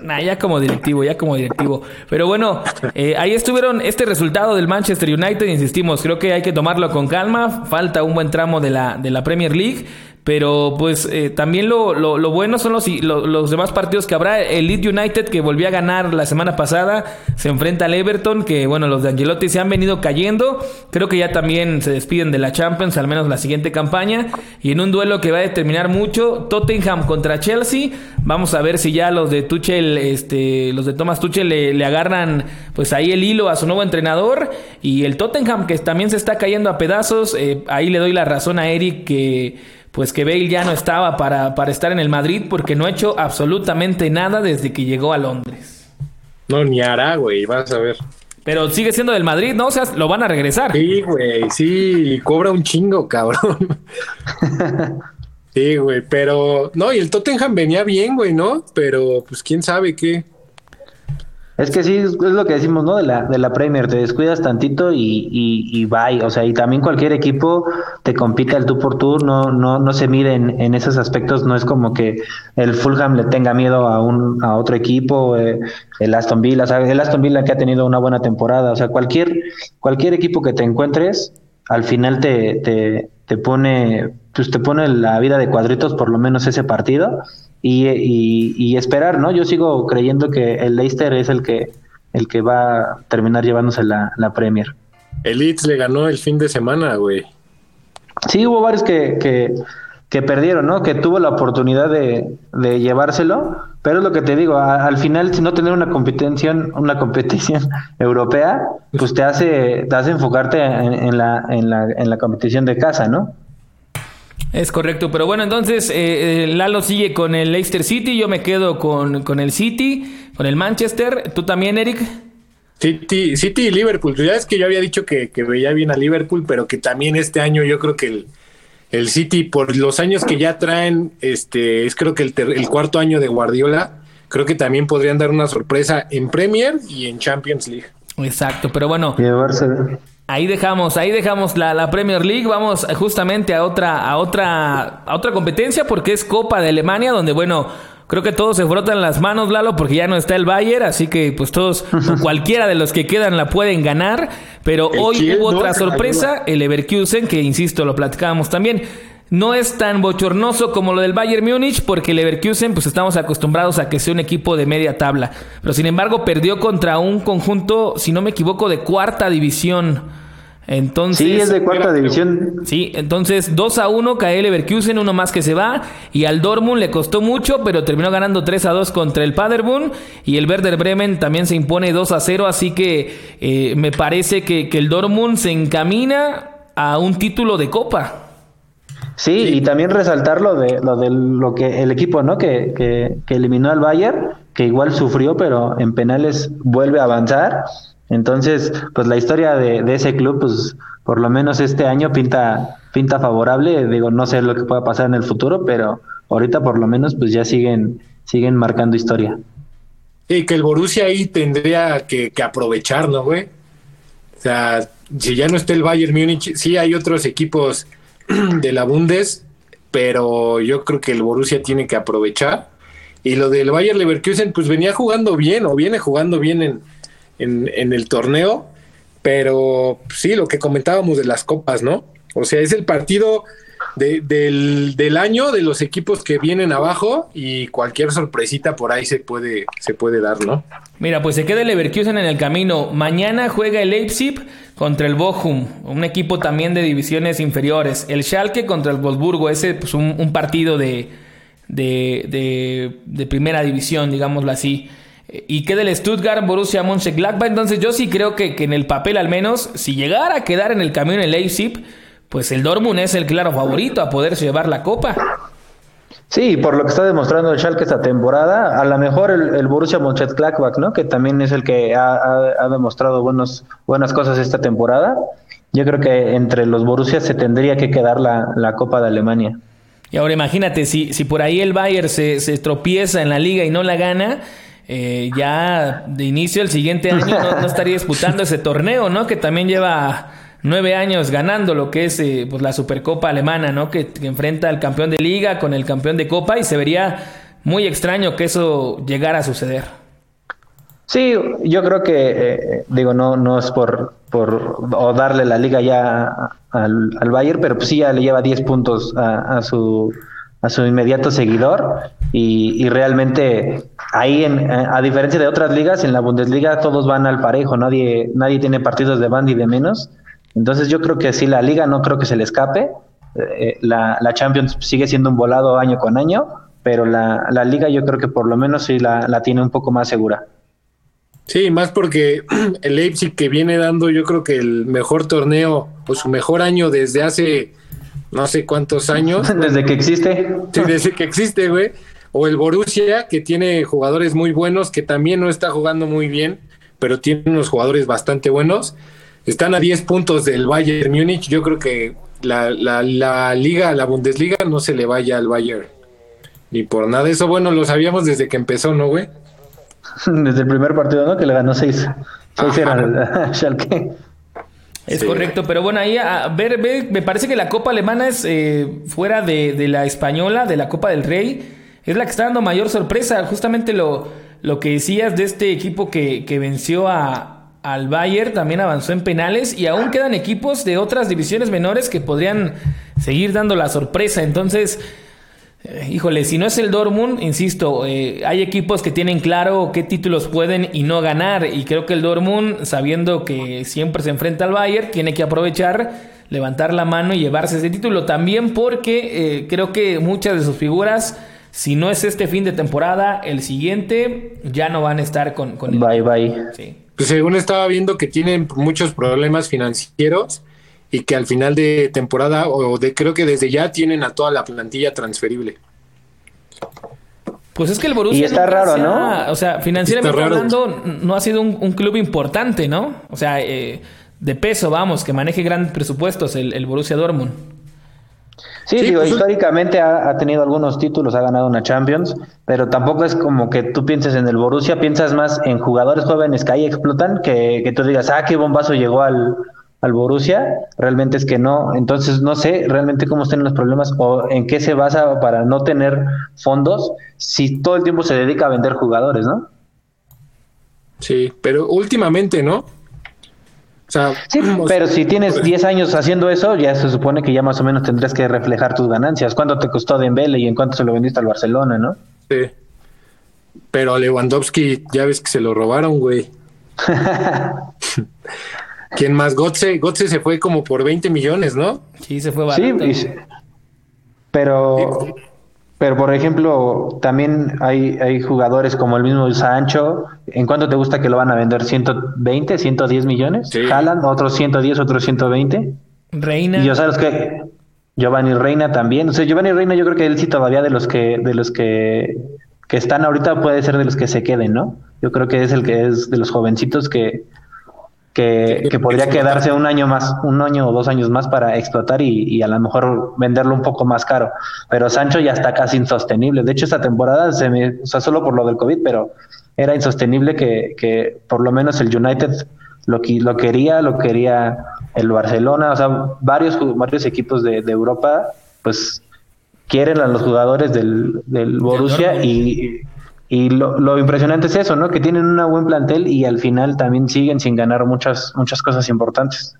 Nah, ya como directivo, ya como directivo. Pero bueno, eh, ahí estuvieron este resultado del Manchester United. Insistimos, creo que hay que tomarlo con calma. Falta un buen tramo de la, de la Premier League. Pero pues eh, también lo, lo, bueno son los, los, demás partidos que habrá. El Leeds United que volvió a ganar la semana pasada se enfrenta al Everton, que bueno, los de Angelotti se han venido cayendo. Creo que ya también se despiden de la Champions, al menos la siguiente campaña. Y en un duelo que va a determinar mucho, Tottenham contra Chelsea. Vamos a ver si ya los de Tuchel, este, los de Thomas Tuchel le, agarran pues ahí el hilo a su nuevo entrenador. Y el Tottenham que también se está cayendo a pedazos. Eh, ahí le doy la razón a Eric que pues que Bale ya no estaba para, para estar en el Madrid porque no ha hecho absolutamente nada desde que llegó a Londres.
No, ni hará, güey, vas a ver.
Pero sigue siendo del Madrid, ¿no? O sea, lo van a regresar.
Sí, güey, sí, cobra un chingo, cabrón. sí, güey, pero no, y el Tottenham venía bien, güey, ¿no? Pero pues quién sabe qué.
Es que sí, es lo que decimos, ¿no? De la, de la Premier, te descuidas tantito y, y, y bye. O sea, y también cualquier equipo te compite al tú por tú, no, no, no se mide en, esos aspectos, no es como que el Fulham le tenga miedo a un, a otro equipo, eh, el Aston Villa, el Aston Villa que ha tenido una buena temporada, o sea, cualquier, cualquier equipo que te encuentres, al final te, te, te pone, pues te pone la vida de cuadritos, por lo menos ese partido y, esperar, ¿no? Yo sigo creyendo que el Leicester es el que, el que va a terminar llevándose la, Premier.
El Leeds le ganó el fin de semana, güey.
Sí, hubo varios que, que, perdieron, ¿no? Que tuvo la oportunidad de, llevárselo, pero es lo que te digo, al final, si no tener una competición, una competición europea, pues te hace, te hace enfocarte en, la, en, la, en la competición de casa, ¿no?
Es correcto, pero bueno, entonces eh, eh, Lalo sigue con el Leicester City, yo me quedo con, con, el City, con el Manchester, ¿tú también, Eric?
City, City y Liverpool, ya es que yo había dicho que, veía bien a Liverpool, pero que también este año yo creo que el, el City, por los años que ya traen, este es creo que el, el cuarto año de Guardiola, creo que también podrían dar una sorpresa en Premier y en Champions League.
Exacto, pero bueno.
Llevarse
Ahí dejamos, ahí dejamos la, Premier League. Vamos justamente a otra, a otra, a otra competencia porque es Copa de Alemania, donde bueno, Creo que todos se frotan las manos, Lalo, porque ya no está el Bayern, así que pues todos, cualquiera de los que quedan la pueden ganar. Pero hoy hubo otra sorpresa, el Leverkusen, que insisto, lo platicábamos también. No es tan bochornoso como lo del Bayern Múnich porque el Leverkusen pues estamos acostumbrados a que sea un equipo de media tabla, pero sin embargo perdió contra un conjunto, si no me equivoco, de cuarta división. Entonces,
sí, es de cuarta división.
Sí, entonces 2 a 1 cae el Leverkusen, uno más que se va. Y al Dortmund le costó mucho, pero terminó ganando 3 a 2 contra el Paderborn. Y el Werder Bremen también se impone 2 a 0. Así que eh, me parece que, que el Dortmund se encamina a un título de Copa.
Sí, y también resaltar lo de lo de lo que el equipo, ¿no? Que, que, que, eliminó al Bayern, que igual sufrió, pero en penales vuelve a avanzar. Entonces, pues la historia de, de ese club, pues por lo menos este año pinta pinta favorable. Digo, no sé lo que pueda pasar en el futuro, pero ahorita por lo menos, pues ya siguen siguen marcando historia.
Sí, que el Borussia ahí tendría que, que aprovechar, ¿no, güey? O sea, si ya no está el Bayern Múnich, sí hay otros equipos de la Bundes, pero yo creo que el Borussia tiene que aprovechar. Y lo del Bayer Leverkusen, pues venía jugando bien o viene jugando bien en, en, el torneo, pero sí, lo que comentábamos de las copas, ¿no? O sea, es el partido del, del, año de los equipos que vienen abajo y cualquier sorpresita por ahí se puede, se puede dar, ¿no?
Mira, pues se queda el Leverkusen en el camino. Mañana juega el Leipzig contra el Bochum, un equipo también de divisiones inferiores. El Schalke contra el Wolfsburgo, ese pues un, partido de, de, de, primera división, digámoslo así. Y queda el Stuttgart, Borussia Mönchengladbach. Entonces yo sí creo que, que, en el papel al menos, si llegara a quedar en el camino el Leipzig, pues el Dortmund es el claro favorito a poder llevar la copa.
Sí, por lo que está demostrando el Schalke esta temporada, a lo mejor el, Borussia Mönchengladbach, ¿no? Que también es el que ha, demostrado buenos, buenas cosas esta temporada. Yo creo que entre los Borussia se tendría que quedar la, Copa de Alemania.
Y ahora imagínate, si, si por ahí el Bayern se, se tropieza en la liga y no la gana, eh, ya de inicio el siguiente año no, no estaría disputando ese torneo, ¿no? Que también lleva nueve años ganando lo que es eh, pues la Supercopa alemana, ¿no? Que, enfrenta al campeón de liga con el campeón de copa y se vería muy extraño que eso llegara a suceder.
Sí, yo creo que, eh, digo, no, no es por, por darle la liga ya al, al Bayern, pero pues sí ya le lleva 10 puntos a, su a su inmediato seguidor y, y realmente ahí en, a diferencia de otras ligas en la Bundesliga todos van al parejo nadie nadie tiene partidos de band y de menos entonces yo creo que sí, la liga no creo que se le escape. Eh, la, Champions sigue siendo un volado año con año, pero la, liga yo creo que por lo menos sí la, tiene un poco más segura.
Sí, más porque el Leipzig que viene dando yo creo que el mejor torneo o su mejor año desde hace no sé cuántos años.
desde que existe.
Sí, desde que existe, güey. O el Borussia que tiene jugadores muy buenos, que también no está jugando muy bien, pero tiene unos jugadores bastante buenos. Están a 10 puntos del Bayern Múnich. Yo creo que la, la, liga, la Bundesliga, no se le vaya al Bayern. Ni por nada. Eso, bueno, lo sabíamos desde que empezó, ¿no, güey?
Desde el primer partido, ¿no? Que le ganó 6
a Schalke. Es correcto, pero bueno, ahí a ver, me parece que la Copa Alemana es eh, fuera de, de, la española, de la Copa del Rey, es la que está dando mayor sorpresa. Justamente lo, lo que decías de este equipo que, que venció a, al Bayern, también avanzó en penales y aún quedan equipos de otras divisiones menores que podrían seguir dando la sorpresa. Entonces, eh, híjole, si no es el Dortmund, insisto, eh, hay equipos que tienen claro qué títulos pueden y no ganar y creo que el Dortmund, sabiendo que siempre se enfrenta al Bayern, tiene que aprovechar, levantar la mano y llevarse ese título. También porque eh, creo que muchas de sus figuras si no es este fin de temporada, el siguiente ya no van a estar con, con
el... Bye bye.
Sí pues según estaba viendo que tienen muchos problemas financieros y que al final de temporada o de creo que desde ya tienen a toda la plantilla transferible.
Pues es que el Borussia
y está raro, ¿no?
O sea, financieramente hablando, no ha sido un, club importante, ¿no? O sea, eh, de peso, vamos, que maneje grandes presupuestos el, el Borussia Dortmund.
Sí, digo, pues, históricamente ha, tenido algunos títulos, ha ganado una Champions, pero tampoco es como que tú pienses en el Borussia, piensas más en jugadores jóvenes que ahí explotan, que, que tú digas, ah, qué bombazo llegó al, al Borussia, realmente es que no. Entonces no sé realmente cómo están los problemas o en qué se basa para no tener fondos si todo el tiempo se dedica a vender jugadores, ¿no?
Sí, pero últimamente, ¿no?
O sea, sí, pero si tienes 10 años haciendo eso, ya se supone que ya más o menos tendrás que reflejar tus ganancias. ¿Cuánto te costó Dembele y en cuánto se lo vendiste al Barcelona, no?
Sí. Pero a Lewandowski ya ves que se lo robaron, güey. ¿Quién más? Gotze, Gotze se fue como por 20 millones, ¿no?
Sí, se fue barato. Sí,
pero, pero por ejemplo, también hay, hay jugadores como el mismo Sancho. ¿En cuánto te gusta que lo van a vender? ¿120, 110 millones? Sí. ¿Jalan? ¿Otros 110, otros 120?
Reina.
Y yo sabes que Giovanni Reina también. O sea, Giovanni Reina yo creo que él sí todavía de los que, de los que, que están ahorita puede ser de los que se queden, ¿no? Yo creo que es el que es de los jovencitos que, que, podría quedarse un año más, un año o dos años más para explotar y, a lo mejor venderlo un poco más caro. Pero Sancho ya está casi insostenible. De hecho, esta temporada se me, o sea, solo por lo del COVID, pero era insostenible que, que por lo menos el United lo, lo quería, lo quería el Barcelona, o sea, varios, varios equipos de, de Europa, pues quieren a los jugadores del, del Borussia y, y lo, lo, impresionante es eso, ¿no? Que tienen un buen plantel y al final también siguen sin ganar muchas, muchas cosas importantes.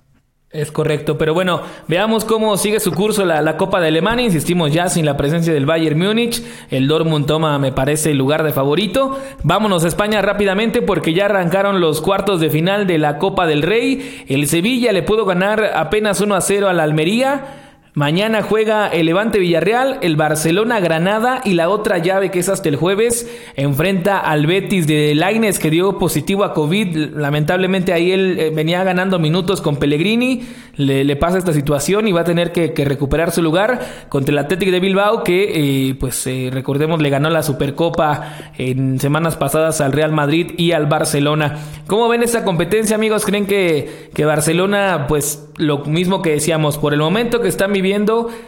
Es correcto, pero bueno, veamos cómo sigue su curso la, la, Copa de Alemania. Insistimos ya sin la presencia del Bayern Múnich. El Dortmund toma, me parece, el lugar de favorito. Vámonos a España rápidamente porque ya arrancaron los cuartos de final de la Copa del Rey. El Sevilla le pudo ganar apenas 1 a 0 a la Almería. Mañana juega el Levante Villarreal, el Barcelona Granada y la otra llave que es hasta el jueves enfrenta al Betis de Laines que dio positivo a COVID. Lamentablemente ahí él eh, venía ganando minutos con Pellegrini, le, pasa esta situación y va a tener que, recuperar su lugar contra el Atlético de Bilbao que eh, pues eh, recordemos le ganó la Supercopa en semanas pasadas al Real Madrid y al Barcelona. ¿Cómo ven esta competencia amigos? ¿Creen que, que Barcelona pues lo mismo que decíamos por el momento que están viviendo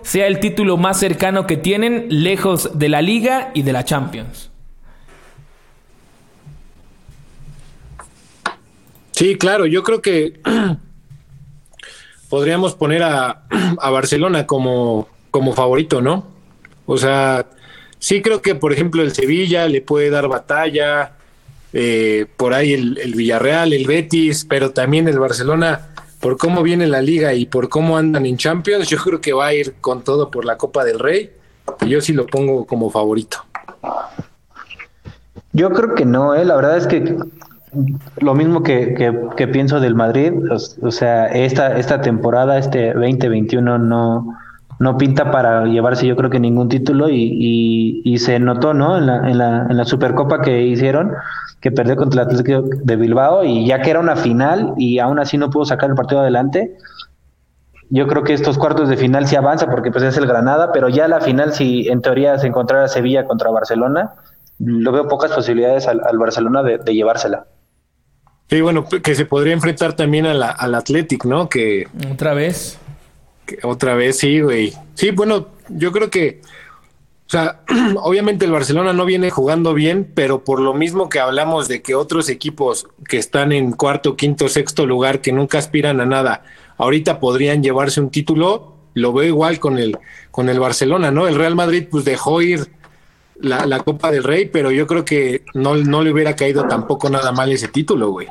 sea el título más cercano que tienen lejos de la liga y de la Champions.
Sí, claro, yo creo que podríamos poner a, Barcelona como, como favorito, ¿no? O sea, sí creo que, por ejemplo, el Sevilla le puede dar batalla, eh, por ahí el, Villarreal, el Betis, pero también el Barcelona por cómo viene la liga y por cómo andan en Champions, yo creo que va a ir con todo por la Copa del Rey. Y yo sí lo pongo como favorito.
Yo creo que no, ¿eh? la verdad es que lo mismo que, que, pienso del Madrid, o, sea, esta, esta temporada, este 2021 no, no pinta para llevarse yo creo que ningún título y, y, se notó, ¿no? En la, en, la, en la Supercopa que hicieron, que perdió contra el Atlético de Bilbao y ya que era una final y aún así no pudo sacar el partido adelante. Yo creo que estos cuartos de final sí avanza porque pues es el Granada, pero ya la final si en teoría se encontrara Sevilla contra Barcelona, lo veo pocas posibilidades al, Barcelona de, llevársela.
Sí, bueno, que se podría enfrentar también a la, al Athletic, ¿no? Que
otra vez.
Otra vez, sí, güey. Sí, bueno, yo creo que o sea, obviamente el Barcelona no viene jugando bien, pero por lo mismo que hablamos de que otros equipos que están en cuarto, quinto, sexto lugar, que nunca aspiran a nada, ahorita podrían llevarse un título, lo veo igual con el, con el Barcelona, ¿no? El Real Madrid pues dejó ir la, la Copa del Rey, pero yo creo que no, no le hubiera caído tampoco nada mal ese título, güey.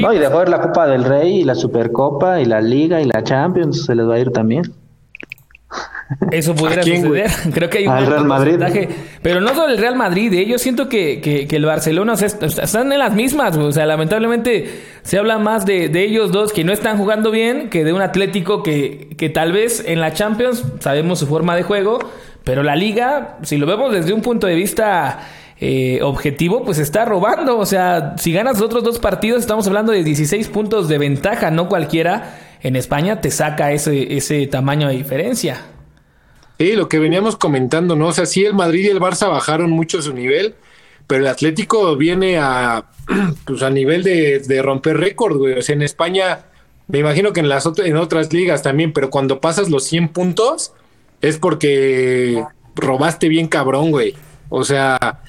No, y dejó ir la Copa del Rey y la Supercopa y la Liga y la Champions, se les va a ir también.
Eso pudiera suceder. Creo que hay un
Real Madrid.
Pero no solo el Real Madrid, ¿eh? yo siento que, que, el Barcelona están en las mismas. O sea, lamentablemente se habla más de, de, ellos dos que no están jugando bien que de un Atlético que, que tal vez en la Champions sabemos su forma de juego, pero la liga, si lo vemos desde un punto de vista eh, objetivo, pues está robando. O sea, si ganas los otros dos partidos, estamos hablando de 16 puntos de ventaja, no cualquiera en España te saca ese, ese tamaño de diferencia.
Sí, lo que veníamos comentando, ¿no? O sea, sí, el Madrid y el Barça bajaron mucho su nivel, pero el Atlético viene a, pues, a nivel de, romper récord, güey. O sea, en España, me imagino que en las en otras ligas también, pero cuando pasas los 100 puntos es porque robaste bien cabrón, güey. O sea,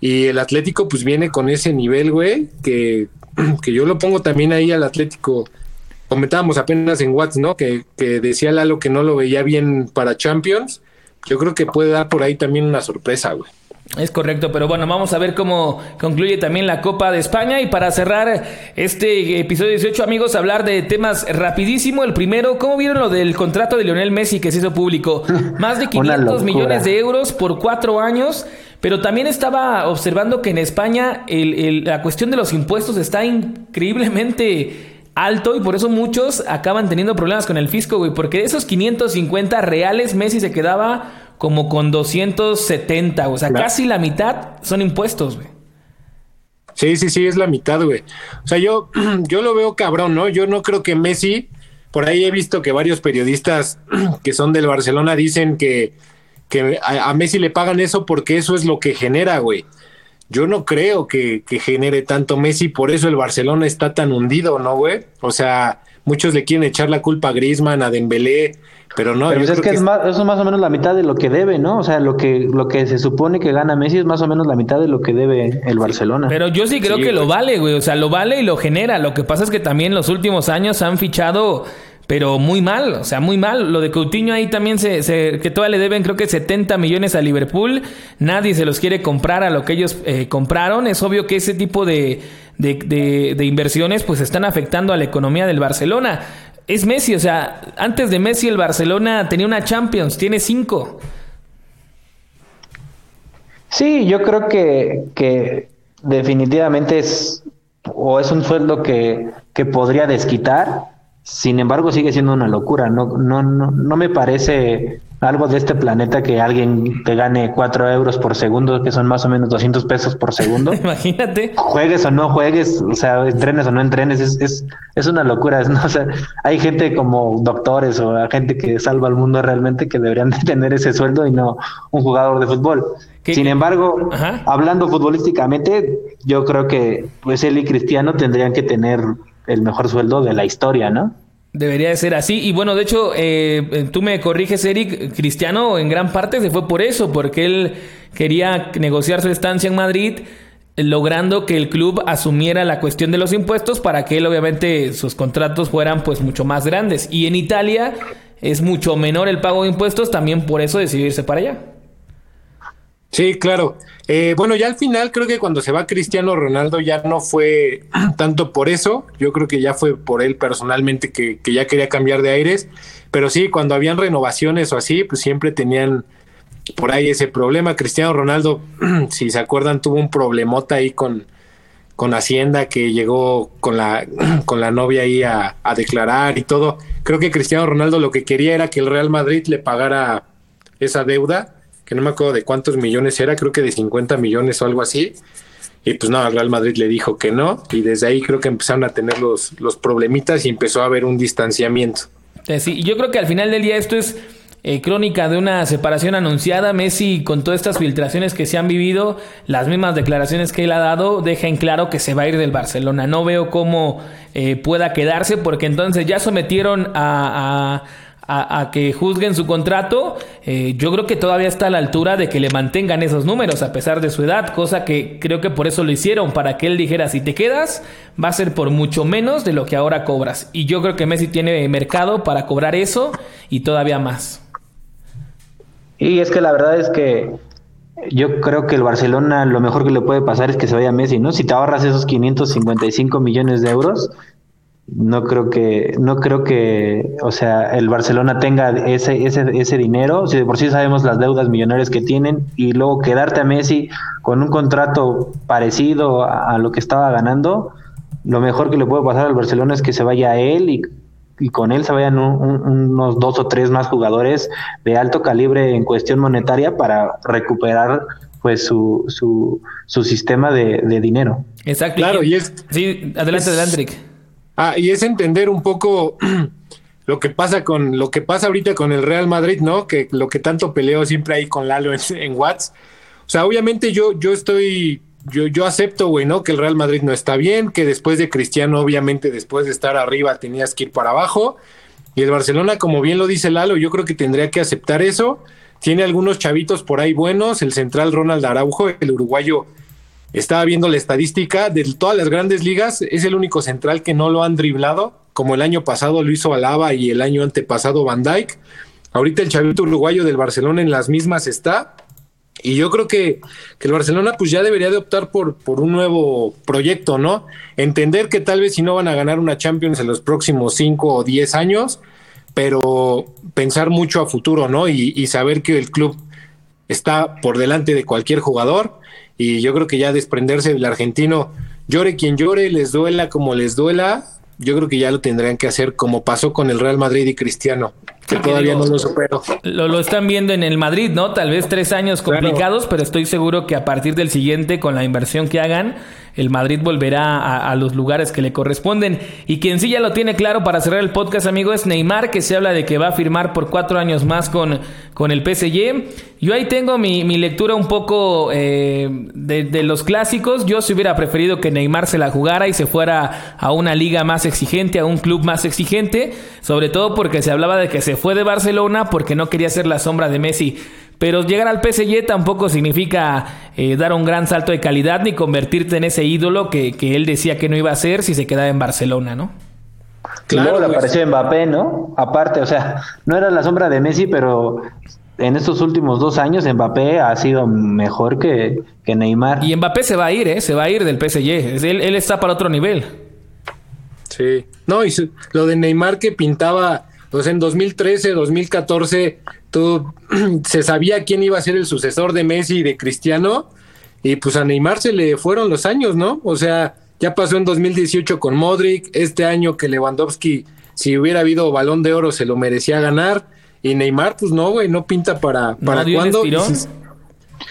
y el Atlético pues viene con ese nivel, güey, que, que yo lo pongo también ahí al Atlético comentábamos apenas en Watts, ¿no? Que, que decía Lalo que no lo veía bien para Champions. Yo creo que puede dar por ahí también una sorpresa, güey.
Es correcto, pero bueno, vamos a ver cómo concluye también la Copa de España y para cerrar este episodio 18, amigos, hablar de temas rapidísimo. El primero, ¿cómo vieron lo del contrato de Lionel Messi que se hizo público? Más de 500 millones de euros por cuatro años, pero también estaba observando que en España la cuestión de los impuestos está increíblemente alto y por eso muchos acaban teniendo problemas con el fisco, güey, porque de esos 550 reales Messi se quedaba como con 270, o sea, casi la mitad son impuestos, güey.
Sí, sí, sí, es la mitad, güey. O sea, yo, yo lo veo cabrón, ¿no? Yo no creo que Messi, por ahí he visto que varios periodistas que son del Barcelona dicen que, que a, Messi le pagan eso porque eso es lo que genera, güey. Yo no creo que, que genere tanto Messi, por eso el Barcelona está tan hundido, ¿no, güey? O sea, muchos le quieren echar la culpa a Griezmann, a Dembélé, pero no,
Pero es que, es más, eso es más o menos la mitad de lo que debe, ¿no? O sea, lo que, lo que se supone que gana Messi es más o menos la mitad de lo que debe el Barcelona.
Pero yo sí creo que lo vale, güey. O sea, lo vale y lo genera. Lo que pasa es que también los últimos años han fichado, pero muy mal. O sea, muy mal. Lo de Coutinho ahí también se, se que todavía le deben, creo que 70 millones a Liverpool. Nadie se los quiere comprar a lo que ellos eh, compraron. Es obvio que ese tipo de, de, de, inversiones pues están afectando a la economía del Barcelona es Messi, o sea, antes de Messi el Barcelona tenía una Champions, tiene cinco.
Sí, yo creo que, que definitivamente es o es un sueldo que, que podría desquitar, sin embargo sigue siendo una locura, no, no, no, no me parece algo de este planeta que alguien te gane 4 euros por segundo, que son más o menos 200 pesos por segundo.
Imagínate.
Juegues o no juegues, o sea, entrenes o no entrenes, es, es, es una locura. ¿no? O sea, hay gente como doctores o gente que salva al mundo realmente que deberían de tener ese sueldo y no un jugador de fútbol. Sin embargo, hablando futbolísticamente, yo creo que pues él y Cristiano tendrían que tener el mejor sueldo de la historia, ¿no?
Debería de ser así. Y bueno, de hecho, eh, tú me corriges, Eric. Cristiano en gran parte se fue por eso, porque él quería negociar su estancia en Madrid, logrando que el club asumiera la cuestión de los impuestos para que él, obviamente, sus contratos fueran pues mucho más grandes. Y en Italia es mucho menor el pago de impuestos, también por eso decidió irse para allá.
Sí, claro. Eh, bueno, ya al final creo que cuando se va Cristiano Ronaldo ya no fue tanto por eso, yo creo que ya fue por él personalmente que, ya quería cambiar de aires, pero sí, cuando habían renovaciones o así, pues siempre tenían por ahí ese problema. Cristiano Ronaldo, si se acuerdan, tuvo un problemota ahí con, con Hacienda que llegó con la, con la novia ahí a declarar y todo. Creo que Cristiano Ronaldo lo que quería era que el Real Madrid le pagara esa deuda que no me acuerdo de cuántos millones era, creo que de 50 millones o algo así. Y pues no, el Real Madrid le dijo que no, y desde ahí creo que empezaron a tener los, los problemitas y empezó a haber un distanciamiento.
Eh, sí, yo creo que al final del día esto es eh, crónica de una separación anunciada. Messi, con todas estas filtraciones que se han vivido, las mismas declaraciones que él ha dado, deja en claro que se va a ir del Barcelona. No veo cómo eh, pueda quedarse, porque entonces ya sometieron a, a a, que juzguen su contrato, eh, yo creo que todavía está a la altura de que le mantengan esos números a pesar de su edad, cosa que creo que por eso lo hicieron, para que él dijera, si te quedas, va a ser por mucho menos de lo que ahora cobras. Y yo creo que Messi tiene mercado para cobrar eso y todavía más.
Y es que la verdad es que yo creo que el Barcelona lo mejor que le puede pasar es que se vaya Messi, ¿no? Si te ahorras esos 555 millones de euros, no creo que no creo que o sea el Barcelona tenga ese ese ese dinero si de por sí sabemos las deudas millonarias que tienen y luego quedarte a Messi con un contrato parecido a, lo que estaba ganando lo mejor que le puede pasar al Barcelona es que se vaya a él y, y con él se vayan unos dos o tres más jugadores de alto calibre en cuestión monetaria para recuperar pues su, su, su sistema de, de dinero.
Exacto. Claro, y es... Sí, adelante, adelante,
Ah, y es entender un poco lo que pasa con lo que pasa ahorita con el Real Madrid, ¿no? Que lo que tanto peleo siempre ahí con Lalo en, en Watts. O sea, obviamente yo, yo estoy, yo, yo acepto, güey, ¿no? Que el Real Madrid no está bien, que después de Cristiano, obviamente, después de estar arriba, tenías que ir para abajo. Y el Barcelona, como bien lo dice Lalo, yo creo que tendría que aceptar eso. Tiene algunos chavitos por ahí buenos, el central Ronald Araujo, el uruguayo estaba viendo la estadística de todas las grandes ligas, es el único central que no lo han driblado como el año pasado lo hizo Alaba y el año antepasado Van Dijk. Ahorita el chavito uruguayo del Barcelona en las mismas está. Y yo creo que, que, el Barcelona pues ya debería de optar por, por un nuevo proyecto, ¿no? Entender que tal vez si no van a ganar una Champions en los próximos 5 o 10 años, pero pensar mucho a futuro, ¿no? Y, y, saber que el club está por delante de cualquier jugador. Y yo creo que ya desprenderse del argentino, llore quien llore, les duela como les duela, yo creo que ya lo tendrían que hacer como pasó con el Real Madrid y Cristiano, que todavía no lo superó.
Lo, lo, están viendo en el Madrid, ¿no? Tal vez tres años complicados, claro. pero estoy seguro que a partir del siguiente, con la inversión que hagan, el Madrid volverá a, a, los lugares que le corresponden. Y quien sí ya lo tiene claro para cerrar el podcast, amigo, es Neymar, que se habla de que va a firmar por cuatro años más con, con el PSG. Yo ahí tengo mi, mi lectura un poco eh, de, de, los clásicos. Yo si hubiera preferido que Neymar se la jugara y se fuera a una liga más exigente, a un club más exigente, sobre todo porque se hablaba de que se fue de Barcelona porque no quería ser la sombra de Messi. Pero llegar al PSG tampoco significa eh, dar un gran salto de calidad ni convertirte en ese ídolo que, que, él decía que no iba a ser si se quedaba en Barcelona, ¿no?
Claro, y luego le apareció Mbappé, ¿no? Aparte, o sea, no era la sombra de Messi, pero en estos últimos dos años Mbappé ha sido mejor que, que Neymar.
Y Mbappé se va a ir, ¿eh? Se va a ir del PSG. Él, él está para otro nivel.
Sí. No, y su, lo de Neymar que pintaba, pues en 2013, 2014 todo, se sabía quién iba a ser el sucesor de Messi y de Cristiano, y pues a Neymar se le fueron los años, ¿no? O sea, ya pasó en 2018 con Modric, este año que Lewandowski, si hubiera habido balón de oro, se lo merecía ganar, y Neymar, pues no, güey, no pinta para, para
¿No
cuándo.
Si,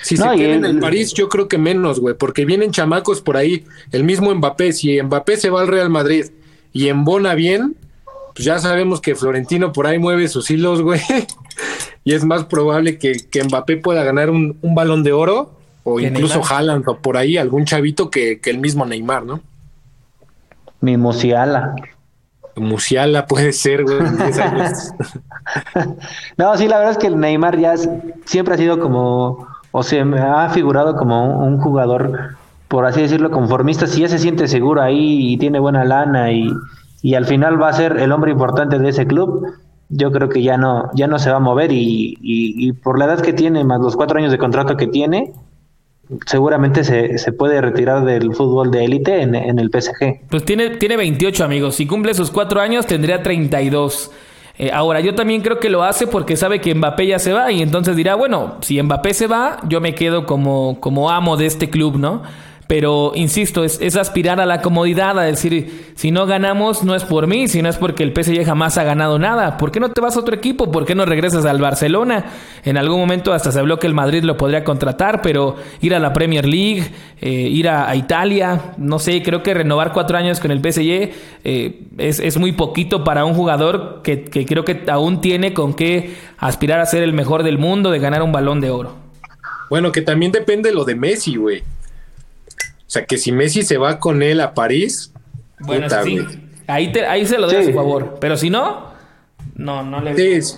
si no, se queda en el París, yo creo que menos, güey, porque vienen chamacos por ahí, el mismo Mbappé, si Mbappé se va al Real Madrid y embona bien, pues ya sabemos que Florentino por ahí mueve sus hilos, güey. y es más probable que, que Mbappé pueda ganar un, un, balón de oro o incluso Haaland o por ahí algún chavito que, que el mismo Neymar, ¿no?
Mi Musiala.
Musiala puede ser, güey.
no, sí, la verdad es que el Neymar ya es, siempre ha sido como, o se me ha figurado como un, un, jugador, por así decirlo, conformista. Si ya se siente seguro ahí y tiene buena lana y, y al final va a ser el hombre importante de ese club, yo creo que ya no, ya no se va a mover y, y, y, por la edad que tiene, más los cuatro años de contrato que tiene, seguramente se, se puede retirar del fútbol de élite en, en, el PSG.
Pues tiene, tiene 28 amigos, si cumple sus cuatro años tendría 32. Eh, ahora, yo también creo que lo hace porque sabe que Mbappé ya se va y entonces dirá, bueno, si Mbappé se va, yo me quedo como, como amo de este club, ¿no? Pero, insisto, es, es, aspirar a la comodidad, a decir, si no ganamos no es por mí, sino es porque el PSG jamás ha ganado nada. ¿Por qué no te vas a otro equipo? ¿Por qué no regresas al Barcelona? En algún momento hasta se habló que el Madrid lo podría contratar, pero ir a la Premier League, eh, ir a, Italia, no sé, creo que renovar cuatro años con el PSG eh, es, es, muy poquito para un jugador que, que creo que aún tiene con qué aspirar a ser el mejor del mundo, de ganar un balón de oro.
Bueno, que también depende lo de Messi, güey. O sea, que si Messi se va con él a París,
bueno, puta, sí. ahí, te, ahí se lo doy sí. a su favor. Pero si no, no, no le.
Sí.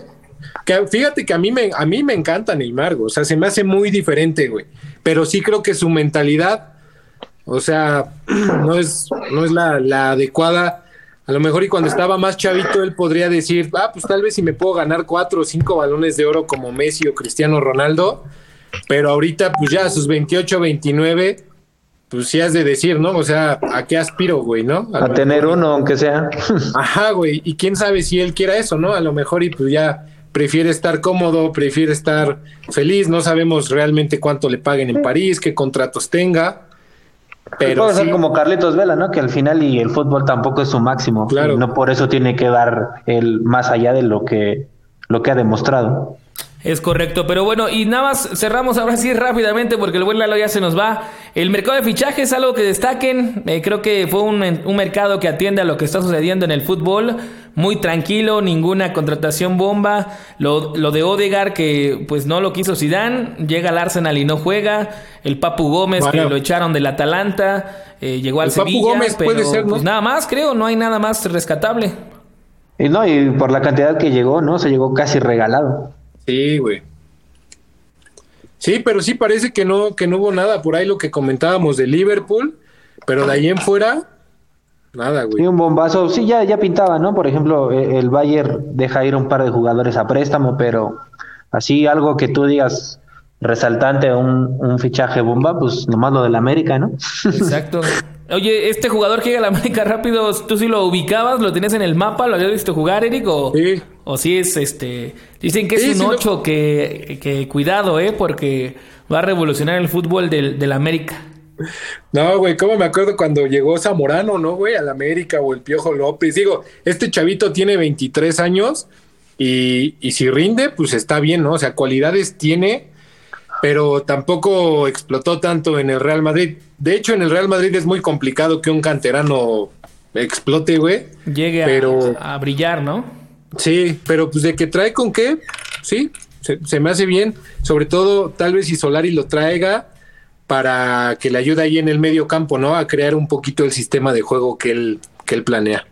Que, fíjate que a mí, me, a mí me encanta Neymar, güey. o sea, se me hace muy diferente, güey. Pero sí creo que su mentalidad, o sea, no es, no es la, la adecuada. A lo mejor y cuando estaba más chavito él podría decir, ah, pues tal vez si me puedo ganar cuatro o cinco balones de oro como Messi o Cristiano Ronaldo, pero ahorita pues ya a sus 28, 29, pues sí has de decir, ¿no? O sea, ¿a qué aspiro, güey, no?
A, a tener mejor... uno, aunque sea.
Ajá, güey, y quién sabe si él quiera eso, ¿no? A lo mejor y pues ya prefiere estar cómodo, prefiere estar feliz, no sabemos realmente cuánto le paguen en París, qué contratos tenga.
Pero puede sí. ser como Carlitos Vela, ¿no? Que al final y el fútbol tampoco es su máximo.
Claro.
no por eso tiene que dar el más allá de lo que, lo que ha demostrado.
Es correcto, pero bueno, y nada más cerramos ahora sí rápidamente porque el buen Lalo ya se nos va. El mercado de fichajes es algo que destaquen. Eh, creo que fue un, un, mercado que atiende a lo que está sucediendo en el fútbol. Muy tranquilo, ninguna contratación bomba. Lo, lo de Odegar que pues no lo quiso Zidane. Llega al Arsenal y no juega. El Papu Gómez bueno. que lo echaron del Atalanta. Eh, llegó al el Sevilla. Papu Gómez pero, puede ser, ¿no? Pues nada más, creo, no hay nada más rescatable.
Y no, y por la cantidad que llegó, ¿no? Se llegó casi regalado.
Sí, güey. Sí, pero sí parece que no, que no hubo nada por ahí lo que comentábamos de Liverpool, pero de ahí en fuera, Nada, güey.
Y un bombazo, sí, ya, ya pintaba, ¿no? Por ejemplo, e- el Bayern deja ir un par de jugadores a préstamo, pero así algo que tú digas resaltante, un, un fichaje bomba, pues nomás lo del América, ¿no?
Exacto. Oye, este jugador que llega a la América rápido, ¿tú sí lo ubicabas? ¿Lo tienes en el mapa? ¿Lo habías visto jugar, Eric? ¿O
Sí.
O sí es este... Dicen que es
Sí,
un
sí lo-
8 que, que cuidado, ¿eh? Porque va a revolucionar el fútbol del, del América.
No, güey, ¿cómo me acuerdo cuando llegó Zamorano, no, güey, al América o el Piojo López? Digo, este chavito tiene 23 años y, y si rinde, pues está bien, ¿no? O sea, cualidades tiene, pero tampoco explotó tanto en el Real Madrid. De hecho, en el Real Madrid es muy complicado que un canterano explote, güey.
Llegue a-
Pero-
a, brillar, ¿no?
Sí, pero pues de que trae con qué, sí, se, me hace bien. Sobre todo, tal vez si Solari lo traiga para que le ayude ahí en el medio campo, ¿no? A crear un poquito el sistema de juego que él, que él planea.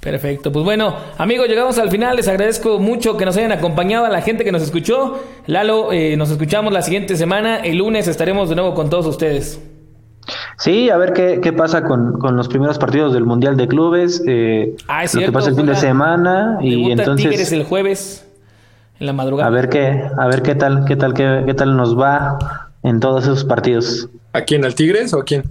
Perfecto. Pues bueno, amigos, llegamos al final. Les agradezco mucho que nos hayan acompañado a la gente que nos escuchó. Lalo, eh, nos escuchamos la siguiente semana. El lunes estaremos de nuevo con todos ustedes.
Sí, a ver qué, qué pasa con, con los primeros partidos del Mundial de Clubes, eh,
Ah, es
lo que pasa el fin de semana y entonces
Tigres el jueves en la madrugada.
a ver qué, a ver qué tal, qué tal, qué, qué tal nos va en todos esos partidos.
¿A quién? ¿Al Tigres o a quién?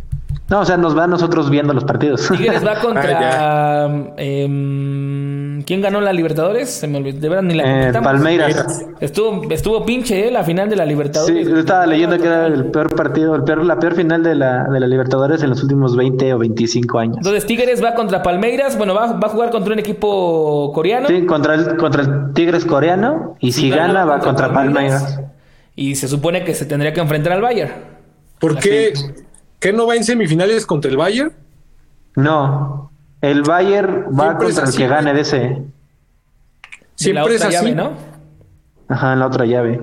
No, o sea, nos va a nosotros viendo los partidos.
Tigres va contra.
Ah,
em, ¿Quién ganó la Libertadores? Se me olvidó. De verdad, ni la
Eh. Palmeiras.
Estuvo, estuvo pinche, ¿eh? La final de la
Sí,
Libertadores.
yo estaba leyendo que era el peor partido, el peor, la peor final de la, de la Libertadores en los últimos 20 o 25 años.
Entonces Tigres va contra Palmeiras. Bueno, va, va a jugar contra un equipo coreano.
Sí, contra el, contra el Tigres coreano y si, gana va contra Palmeiras.
Y se supone que se tendría que enfrentar al Bayern.
¿Por qué, qué no va en semifinales contra el Bayern?
No, el Bayern va
Siempre
contra el
así,
que gane de ese.
De la
Siempre es
otra
así.
llave, ¿no?
Ajá, en la otra llave.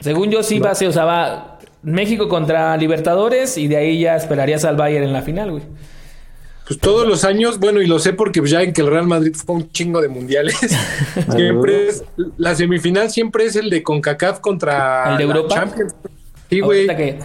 Según yo sí va a ser, o sea, va México contra Libertadores y de ahí ya esperarías al Bayern en la final, güey.
Pues todos los años, bueno, y lo sé porque ya en que el Real Madrid fue un chingo de mundiales. siempre es, la semifinal siempre es el de CONCACAF contra
¿El de
la
Europa?
Champions. Sí, güey.
Que,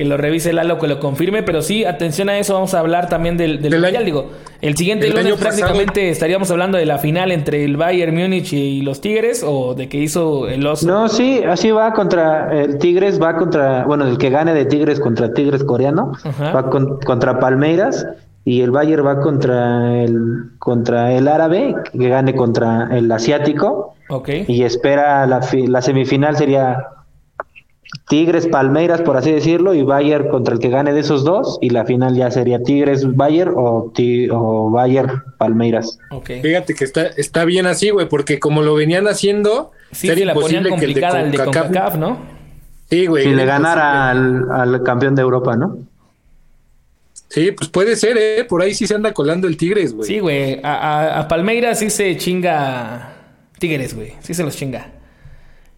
que lo revise Lalo, que lo confirme, pero sí, atención a eso, vamos a hablar también del, del
Del
Mundial,
año-
digo. El siguiente
el
lunes
año
prácticamente estaríamos hablando de la final entre el Bayern Múnich y los Tigres, o de que hizo el oso.
No, sí, así va contra el Tigres, va contra, bueno, el que gane de Tigres contra Tigres coreano,
Ajá.
va con- contra Palmeiras y el Bayern va contra el contra el árabe, que gane contra el asiático
Ok.
y espera la, fi- la semifinal sería Tigres Palmeiras por así decirlo y Bayern contra el que gane de esos dos y la final ya sería Tigres Bayern o, Ti- o Bayern Palmeiras.
Ok.
Fíjate que está, está bien así, güey, porque como lo venían haciendo,
Sí,
sería
se la ponían
imposible que el de
complicada al de
CONCACAF-
CONCACAF, ¿no?
Sí, güey.
Si le ganara al, al campeón de Europa, ¿no?
Sí, pues puede ser, ¿eh? Por ahí sí se anda colando el Tigres, güey.
Sí, güey. A, a- a Palmeiras sí se chinga Tigres, güey. Sí se los chinga.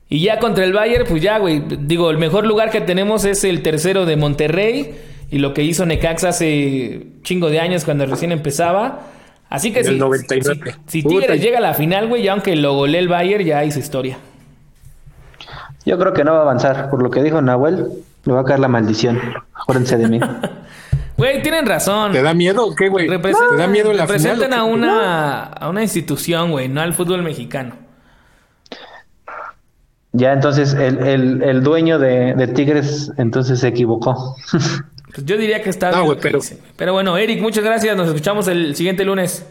Y ya contra el Bayern, pues ya, güey. Digo, el mejor lugar que tenemos es el tercero de Monterrey. Y lo que hizo Necaxa hace chingo de años cuando recién empezaba. Así que
En
si,
el 99.
si- si
Puta.
Tigres llega a la final, güey, ya aunque lo golee el Bayern, ya hizo historia.
Yo creo que no va a avanzar. Por lo que dijo Nahuel, le va a caer la maldición. Acuérdense de mí.
Güey, tienen razón.
¿Te da miedo o qué, güey? ¿Te da miedo la final?
representan a a una institución, güey, no al fútbol mexicano.
Ya entonces el, el, el dueño de, de Tigres entonces se equivocó.
Pues yo diría que está
No,
bien
pero-
bueno, Eric, muchas gracias. Nos escuchamos el siguiente lunes.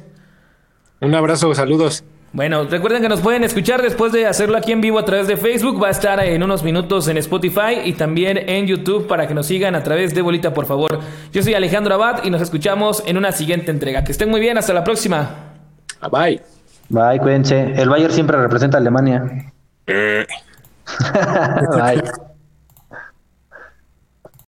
Un abrazo, saludos.
Bueno, recuerden que nos pueden escuchar después de hacerlo aquí en vivo a través de Facebook. Va a estar en unos minutos en Spotify y también en YouTube para que nos sigan a través de Bolita, por favor. Yo soy Alejandro Abad y nos escuchamos en una siguiente entrega. Que estén muy bien, hasta la próxima.
Bye.
Bye, cuídense. El Bayern siempre representa a Alemania. Bye.